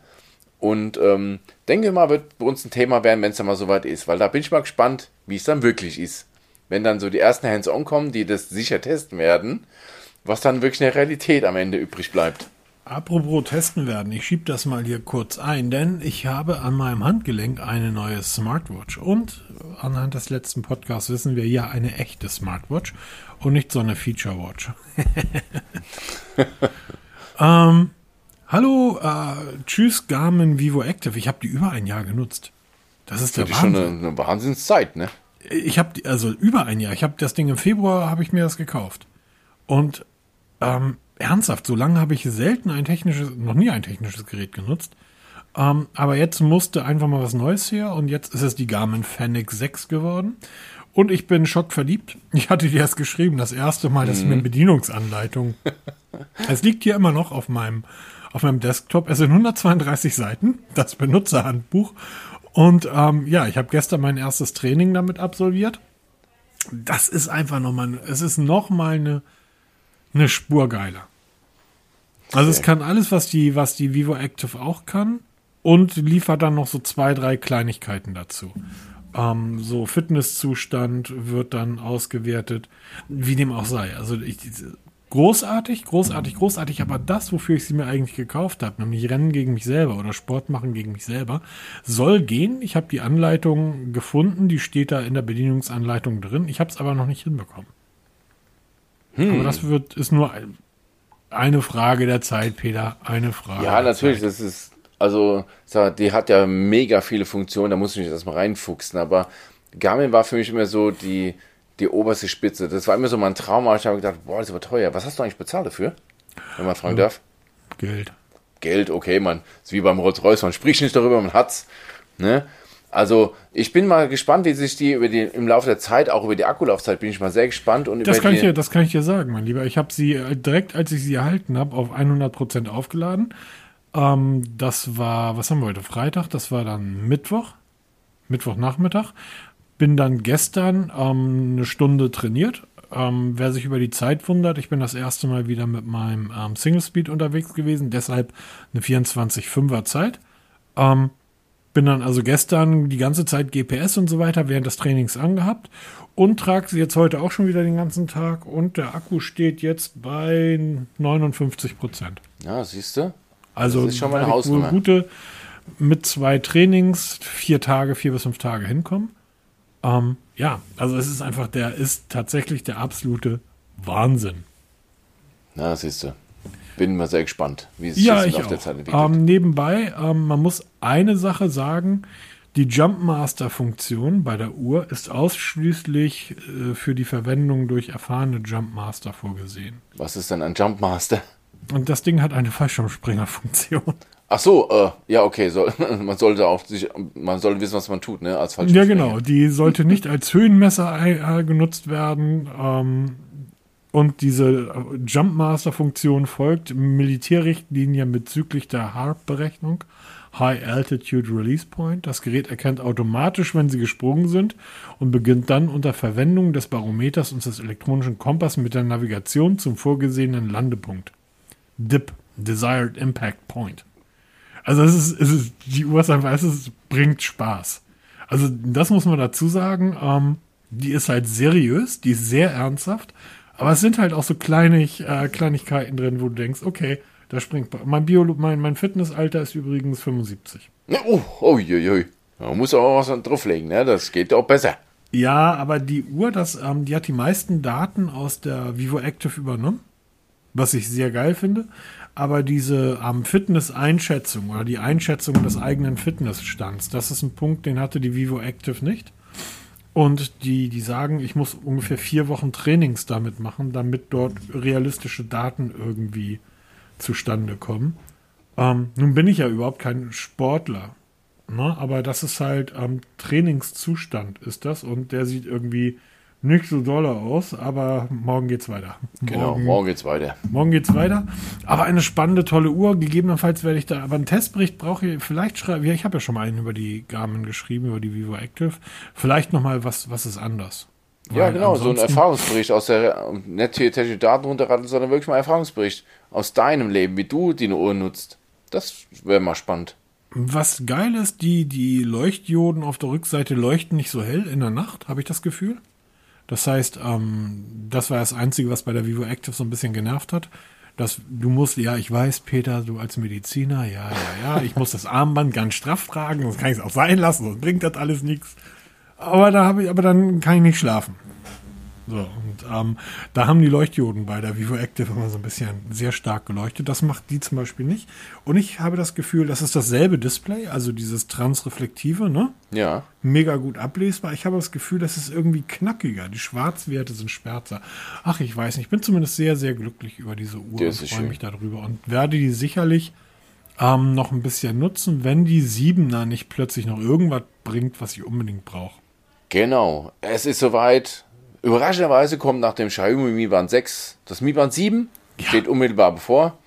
Und ähm, denke mal, wird bei uns ein Thema werden, wenn es dann mal soweit ist. Weil da bin ich mal gespannt, wie es dann wirklich ist. Wenn dann so die ersten Hands-on kommen, die das sicher testen werden, was dann wirklich in der Realität am Ende übrig bleibt. Apropos testen werden, ich schiebe das mal hier kurz ein, denn ich habe an meinem Handgelenk eine neue Smartwatch und anhand des letzten Podcasts wissen wir ja eine echte Smartwatch und nicht so eine Feature Watch. ähm, hallo, äh, tschüss Garmin Vivo Active. Ich habe die über ein Jahr genutzt. Das ist der Das ist schon Wahnsinn. eine, eine Wahnsinnszeit, ne? Ich habe also über ein Jahr. Ich habe das Ding im Februar habe ich mir das gekauft und ähm, ernsthaft, so lange habe ich selten ein technisches, noch nie ein technisches Gerät genutzt. Ähm, aber jetzt musste einfach mal was Neues her und jetzt ist es die Garmin Fennec 6 geworden. Und ich bin schockverliebt. Ich hatte dir erst geschrieben, das erste Mal, dass ich mir eine Bedienungsanleitung. es liegt hier immer noch auf meinem, auf meinem Desktop. Es sind 132 Seiten, das Benutzerhandbuch. Und ähm, ja, ich habe gestern mein erstes Training damit absolviert. Das ist einfach nochmal, es ist nochmal eine, eine Spur geiler. Also es Okay. kann alles, was die, was die Vivo Active auch kann und liefert dann noch so zwei, drei Kleinigkeiten dazu. Ähm, so Fitnesszustand wird dann ausgewertet, wie dem auch sei. Also ich, großartig, großartig, großartig, aber das, wofür ich sie mir eigentlich gekauft habe, nämlich Rennen gegen mich selber oder Sport machen gegen mich selber, soll gehen. Ich habe die Anleitung gefunden, die steht da in der Bedienungsanleitung drin. Ich habe es aber noch nicht hinbekommen. Hm. Aber das wird, ist nur eine Frage der Zeit, Peter. Eine Frage. Ja, natürlich, das ist, also, die hat ja mega viele Funktionen, da muss ich mich erstmal reinfuchsen, aber Garmin war für mich immer so die, die oberste Spitze. Das war immer so mein Traum, aber ich habe gedacht, boah, das ist aber teuer. Was hast du eigentlich bezahlt dafür? Wenn man fragen ja. darf. Geld. Geld, okay, man. Ist wie beim Rolls-Royce, man spricht nicht darüber, man hat's. Ne? Also, ich bin mal gespannt, wie sich die über die im Laufe der Zeit, auch über die Akkulaufzeit, bin ich mal sehr gespannt. Und das, kann ich dir, das kann ich dir sagen, mein Lieber. Ich habe sie äh, direkt, als ich sie erhalten habe, auf 100% aufgeladen. Ähm, das war, was haben wir heute? Freitag, das war dann Mittwoch. Mittwochnachmittag. Bin dann gestern ähm, eine Stunde trainiert. Ähm, wer sich über die Zeit wundert, ich bin das erste Mal wieder mit meinem ähm, Single Speed unterwegs gewesen, deshalb eine 24-5er Zeit. Ähm, bin dann also gestern die ganze Zeit GPS und so weiter während des Trainings angehabt und trage sie jetzt heute auch schon wieder den ganzen Tag und der Akku steht jetzt bei 59 Prozent. Ja, siehst du? Also das ist schon mal eine Hausnummer. gute mit zwei Trainings vier Tage, vier bis fünf Tage hinkommen. Ähm, ja, also es ist einfach, der ist tatsächlich der absolute Wahnsinn. Na, siehst du. Bin mal sehr gespannt, wie es sich ja, auf der Zeit entwickelt. Ähm, nebenbei, ähm, man muss eine Sache sagen, die Jumpmaster-Funktion bei der Uhr ist ausschließlich äh, für die Verwendung durch erfahrene Jumpmaster vorgesehen. Was ist denn ein Jumpmaster? Und das Ding hat eine Fallschirmspringer-Funktion. Ach so, äh, ja, okay, so, man sollte auch sich, man sollte wissen, was man tut, ne, als Ja, genau, die sollte nicht als Höhenmesser äh, genutzt werden. Ähm, und diese Jumpmaster-Funktion folgt Militärrichtlinien bezüglich der HARP-Berechnung, High Altitude Release Point. Das Gerät erkennt automatisch, wenn sie gesprungen sind und beginnt dann unter Verwendung des Barometers und des elektronischen Kompass mit der Navigation zum vorgesehenen Landepunkt. DIP, Desired Impact Point. Also es ist, es ist die Uhr ist einfach, es bringt Spaß. Also das muss man dazu sagen. Ähm, die ist halt seriös, die ist sehr ernsthaft, aber es sind halt auch so Kleinig, äh, Kleinigkeiten drin, wo du denkst, okay, da springt mein Bio, mein, mein Fitnessalter ist übrigens 75. Oh, oh, je, je. Man muss auch was drauflegen, ne? Das geht auch besser. Ja, aber die Uhr, das, ähm, die hat die meisten Daten aus der Vivo Active übernommen, was ich sehr geil finde aber diese ähm, Fitness-Einschätzung oder die Einschätzung des eigenen Fitnessstands, das ist ein Punkt, den hatte die Vivo Active nicht. Und die, die sagen, ich muss ungefähr vier Wochen Trainings damit machen, damit dort realistische Daten irgendwie zustande kommen. Ähm, nun bin ich ja überhaupt kein Sportler, ne? aber das ist halt ähm, Trainingszustand ist das und der sieht irgendwie nicht so doll aus, aber morgen geht's weiter. Genau, morgen, morgen geht's weiter. Morgen geht's weiter. Aber eine spannende, tolle Uhr. Gegebenenfalls werde ich da, aber einen Testbericht brauche ich, vielleicht schreibe ich habe ja schon mal einen über die Garmin geschrieben, über die Vivo Active. Vielleicht nochmal, was, was ist anders? Ja, genau, so ein Erfahrungsbericht aus der, nicht hier technische Daten runterraten, sondern wirklich mal Erfahrungsbericht aus deinem Leben, wie du die Uhr nutzt. Das wäre mal spannend. Was geil ist, die, die Leuchtdioden auf der Rückseite leuchten nicht so hell in der Nacht, habe ich das Gefühl. Das heißt, ähm, das war das Einzige, was bei der Vivo Active so ein bisschen genervt hat. Dass du musst, ja, ich weiß, Peter, du als Mediziner, ja, ja, ja, ich muss das Armband ganz straff tragen, sonst kann ich es auch sein lassen, sonst bringt das alles nichts. Aber da habe ich, aber dann kann ich nicht schlafen. So, und ähm, da haben die Leuchtdioden bei der Vivo Active immer so ein bisschen sehr stark geleuchtet. Das macht die zum Beispiel nicht. Und ich habe das Gefühl, das ist dasselbe Display, also dieses transreflektive, ne? Ja. Mega gut ablesbar. Ich habe das Gefühl, das ist irgendwie knackiger. Die Schwarzwerte sind schwärzer. Ach, ich weiß nicht. Ich bin zumindest sehr, sehr glücklich über diese Uhr das und freue mich darüber und werde die sicherlich ähm, noch ein bisschen nutzen, wenn die 7er nicht plötzlich noch irgendwas bringt, was ich unbedingt brauche. Genau. Es ist soweit Überraschenderweise kommt nach dem Xiaomi Mi Band 6 das Mi Band 7. Ja. Steht unmittelbar bevor.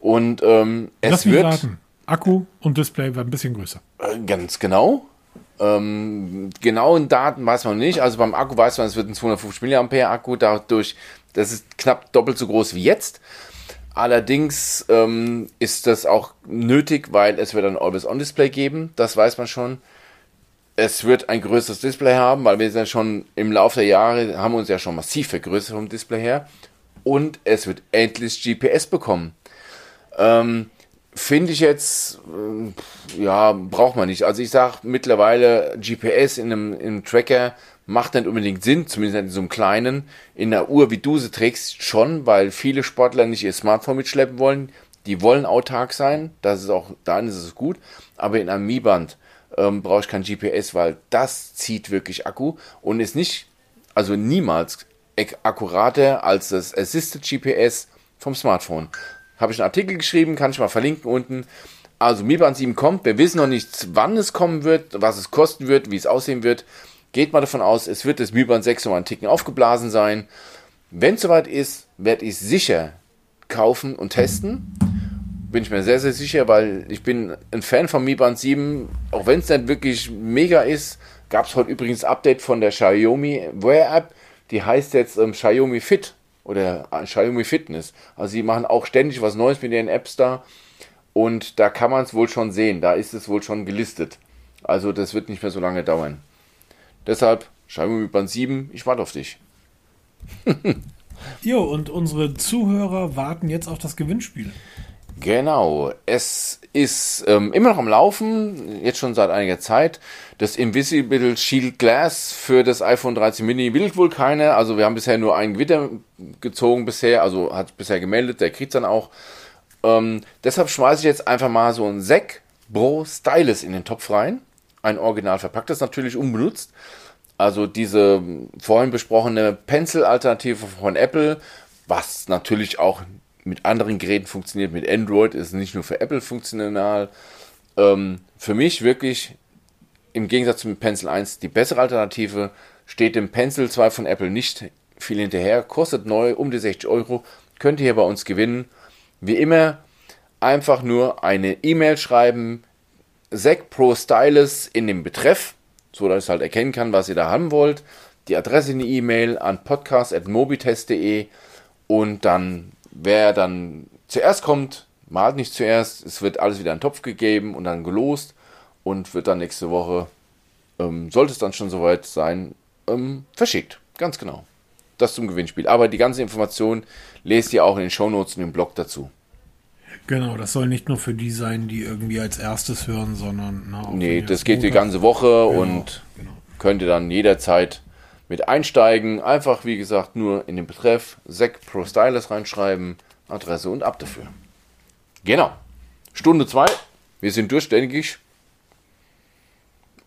Und ähm, es wird. Raten. Akku und Display war ein bisschen größer. Äh, ganz genau. Ähm, genauen Daten weiß man nicht. Also beim Akku weiß man, es wird ein 250 mAh Akku. Dadurch, das ist knapp doppelt so groß wie jetzt. Allerdings ähm, ist das auch nötig, weil es wird ein Always-On-Display geben. Das weiß man schon es wird ein größeres Display haben, weil wir sind schon im Laufe der Jahre haben uns ja schon massiv vergrößert vom Display her. und es wird endlich GPS bekommen. Ähm, Finde ich jetzt, äh, ja, braucht man nicht. Also ich sage mittlerweile, GPS in einem, in einem Tracker macht nicht unbedingt Sinn, zumindest in so einem kleinen. In einer Uhr, wie du sie trägst, schon, weil viele Sportler nicht ihr Smartphone mitschleppen wollen. Die wollen autark sein, das ist auch, dann ist es gut. Aber in einem Mi-Band ähm, brauche ich kein GPS, weil das zieht wirklich Akku und ist nicht, also niemals akkurater als das Assisted GPS vom Smartphone. Habe ich einen Artikel geschrieben, kann ich mal verlinken unten. Also Mi Band 7 kommt, wir wissen noch nicht, wann es kommen wird, was es kosten wird, wie es aussehen wird. Geht mal davon aus, es wird das Mi Band 6 nochmal einen Ticken aufgeblasen sein. Wenn es soweit ist, werde ich sicher kaufen und testen. Bin ich mir sehr, sehr sicher, weil ich bin ein Fan von Mi Band 7, auch wenn es nicht wirklich mega ist. Gab es heute übrigens Update von der Xiaomi Wear App die heißt jetzt ähm, Xiaomi Fit oder äh, Xiaomi Fitness. Also sie machen auch ständig was Neues mit ihren Apps da und da kann man es wohl schon sehen. Da ist es wohl schon gelistet. Also das wird nicht mehr so lange dauern. Deshalb Xiaomi Band 7, ich warte auf dich. jo, und unsere Zuhörer warten jetzt auf das Gewinnspiel. Genau, es ist ähm, immer noch am Laufen, jetzt schon seit einiger Zeit. Das Invisible Shield Glass für das iPhone 13 Mini will wohl keiner. Also wir haben bisher nur einen Gewitter gezogen bisher, also hat bisher gemeldet, der kriegt dann auch. Ähm, deshalb schmeiße ich jetzt einfach mal so ein Sec Pro Stylus in den Topf rein. Ein original verpacktes, natürlich unbenutzt. Also diese vorhin besprochene Pencil-Alternative von Apple, was natürlich auch mit anderen Geräten funktioniert, mit Android ist nicht nur für Apple funktional. Ähm, für mich wirklich im Gegensatz zum Pencil 1 die bessere Alternative. Steht dem Pencil 2 von Apple nicht viel hinterher, kostet neu um die 60 Euro, könnt ihr hier bei uns gewinnen. Wie immer, einfach nur eine E-Mail schreiben, Sec Pro Stylus in dem Betreff, so dass ich halt erkennen kann, was ihr da haben wollt. Die Adresse in die E-Mail an podcast.mobitest.de und dann wer dann zuerst kommt, malt nicht zuerst. Es wird alles wieder in den Topf gegeben und dann gelost und wird dann nächste Woche, ähm, sollte es dann schon soweit sein, ähm, verschickt. Ganz genau. Das zum Gewinnspiel. Aber die ganze Information lest ihr auch in den Shownotes und im Blog dazu. Genau, das soll nicht nur für die sein, die irgendwie als erstes hören, sondern. Na, nee, das geht die ganze Woche genau, und genau. könnt ihr dann jederzeit mit einsteigen. Einfach, wie gesagt, nur in den Betreff Sec Pro Stylus reinschreiben, Adresse und ab dafür. Genau. Stunde 2. Wir sind durchständig.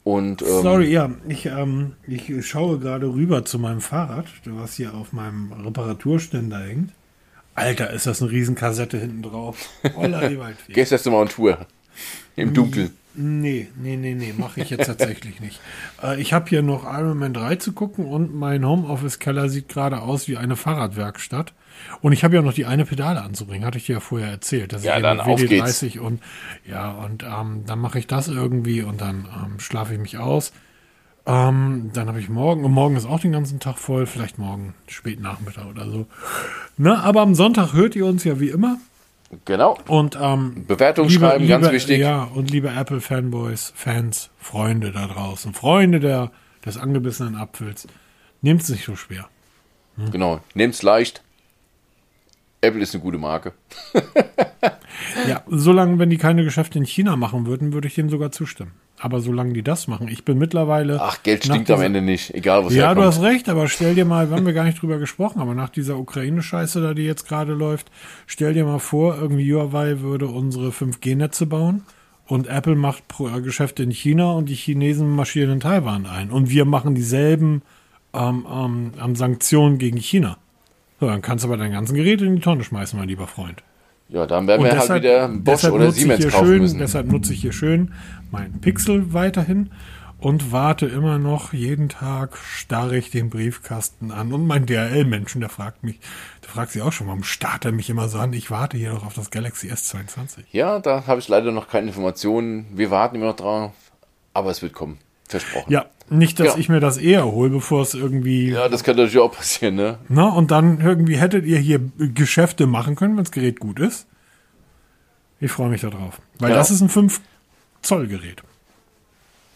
Und, ähm, Sorry, ja, ich, ähm, ich schaue gerade rüber zu meinem Fahrrad, was hier auf meinem Reparaturständer hängt. Alter, ist das eine Riesenkassette hinten drauf. Gehst du mal on Tour? Im Dunkeln. Nee, nee, nee, nee, mache ich jetzt tatsächlich nicht. Äh, ich habe hier noch Iron Man 3 zu gucken und mein Homeoffice-Keller sieht gerade aus wie eine Fahrradwerkstatt. Und ich habe ja noch die eine Pedale anzubringen, hatte ich dir ja vorher erzählt. Das ja, dann auf WD30 geht's. und ja, und ähm, dann mache ich das irgendwie und dann ähm, schlafe ich mich aus. Ähm, dann habe ich morgen, und morgen ist auch den ganzen Tag voll, vielleicht morgen spät Nachmittag oder so. Na, aber am Sonntag hört ihr uns ja wie immer. Genau. Und ähm, Bewertung liebe, schreiben, liebe, ganz wichtig. Ja, und liebe Apple-Fanboys, Fans, Freunde da draußen, Freunde der, des angebissenen Apfels, nehmt es nicht so schwer. Hm? Genau, nehmt es leicht. Apple ist eine gute Marke. ja, solange, wenn die keine Geschäfte in China machen würden, würde ich denen sogar zustimmen. Aber solange die das machen, ich bin mittlerweile. Ach, Geld stinkt am Ende nicht, egal was Ja, herkommt. du hast recht, aber stell dir mal, wir haben wir gar nicht drüber gesprochen, aber nach dieser Ukraine-Scheiße da, die jetzt gerade läuft, stell dir mal vor, irgendwie Huawei würde unsere 5G-Netze bauen und Apple macht äh, Geschäfte in China und die Chinesen marschieren in Taiwan ein. Und wir machen dieselben ähm, ähm, Sanktionen gegen China. So, dann kannst du aber dein ganzen Gerät in die Tonne schmeißen, mein lieber Freund. Ja, dann werden wir halt deshalb, halt wieder Bosch oder Siemens kaufen schön, müssen. Deshalb nutze ich hier schön meinen Pixel weiterhin und warte immer noch jeden Tag starre ich den Briefkasten an und mein DHL-Menschen, der fragt mich, der fragt sich auch schon, warum starrt er mich immer so an? Ich warte hier noch auf das Galaxy S22. Ja, da habe ich leider noch keine Informationen. Wir warten immer noch drauf, aber es wird kommen. Versprochen. Ja, nicht, dass ja. ich mir das eher hole, bevor es irgendwie. Ja, das könnte natürlich auch passieren, ne? Na, und dann irgendwie hättet ihr hier Geschäfte machen können, wenn das Gerät gut ist. Ich freue mich darauf. Weil ja. das ist ein 5 Zoll Gerät.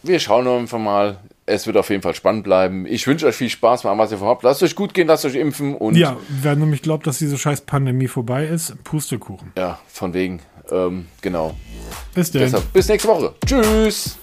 Wir schauen einfach mal. Es wird auf jeden Fall spannend bleiben. Ich wünsche euch viel Spaß allem, was ihr vorhabt. Lasst euch gut gehen, lasst euch impfen und Ja, wer nämlich glaubt, dass diese scheiß Pandemie vorbei ist, Pustekuchen. ja von wegen. Ähm, genau. Bis dann. Deshalb bis nächste Woche. Tschüss.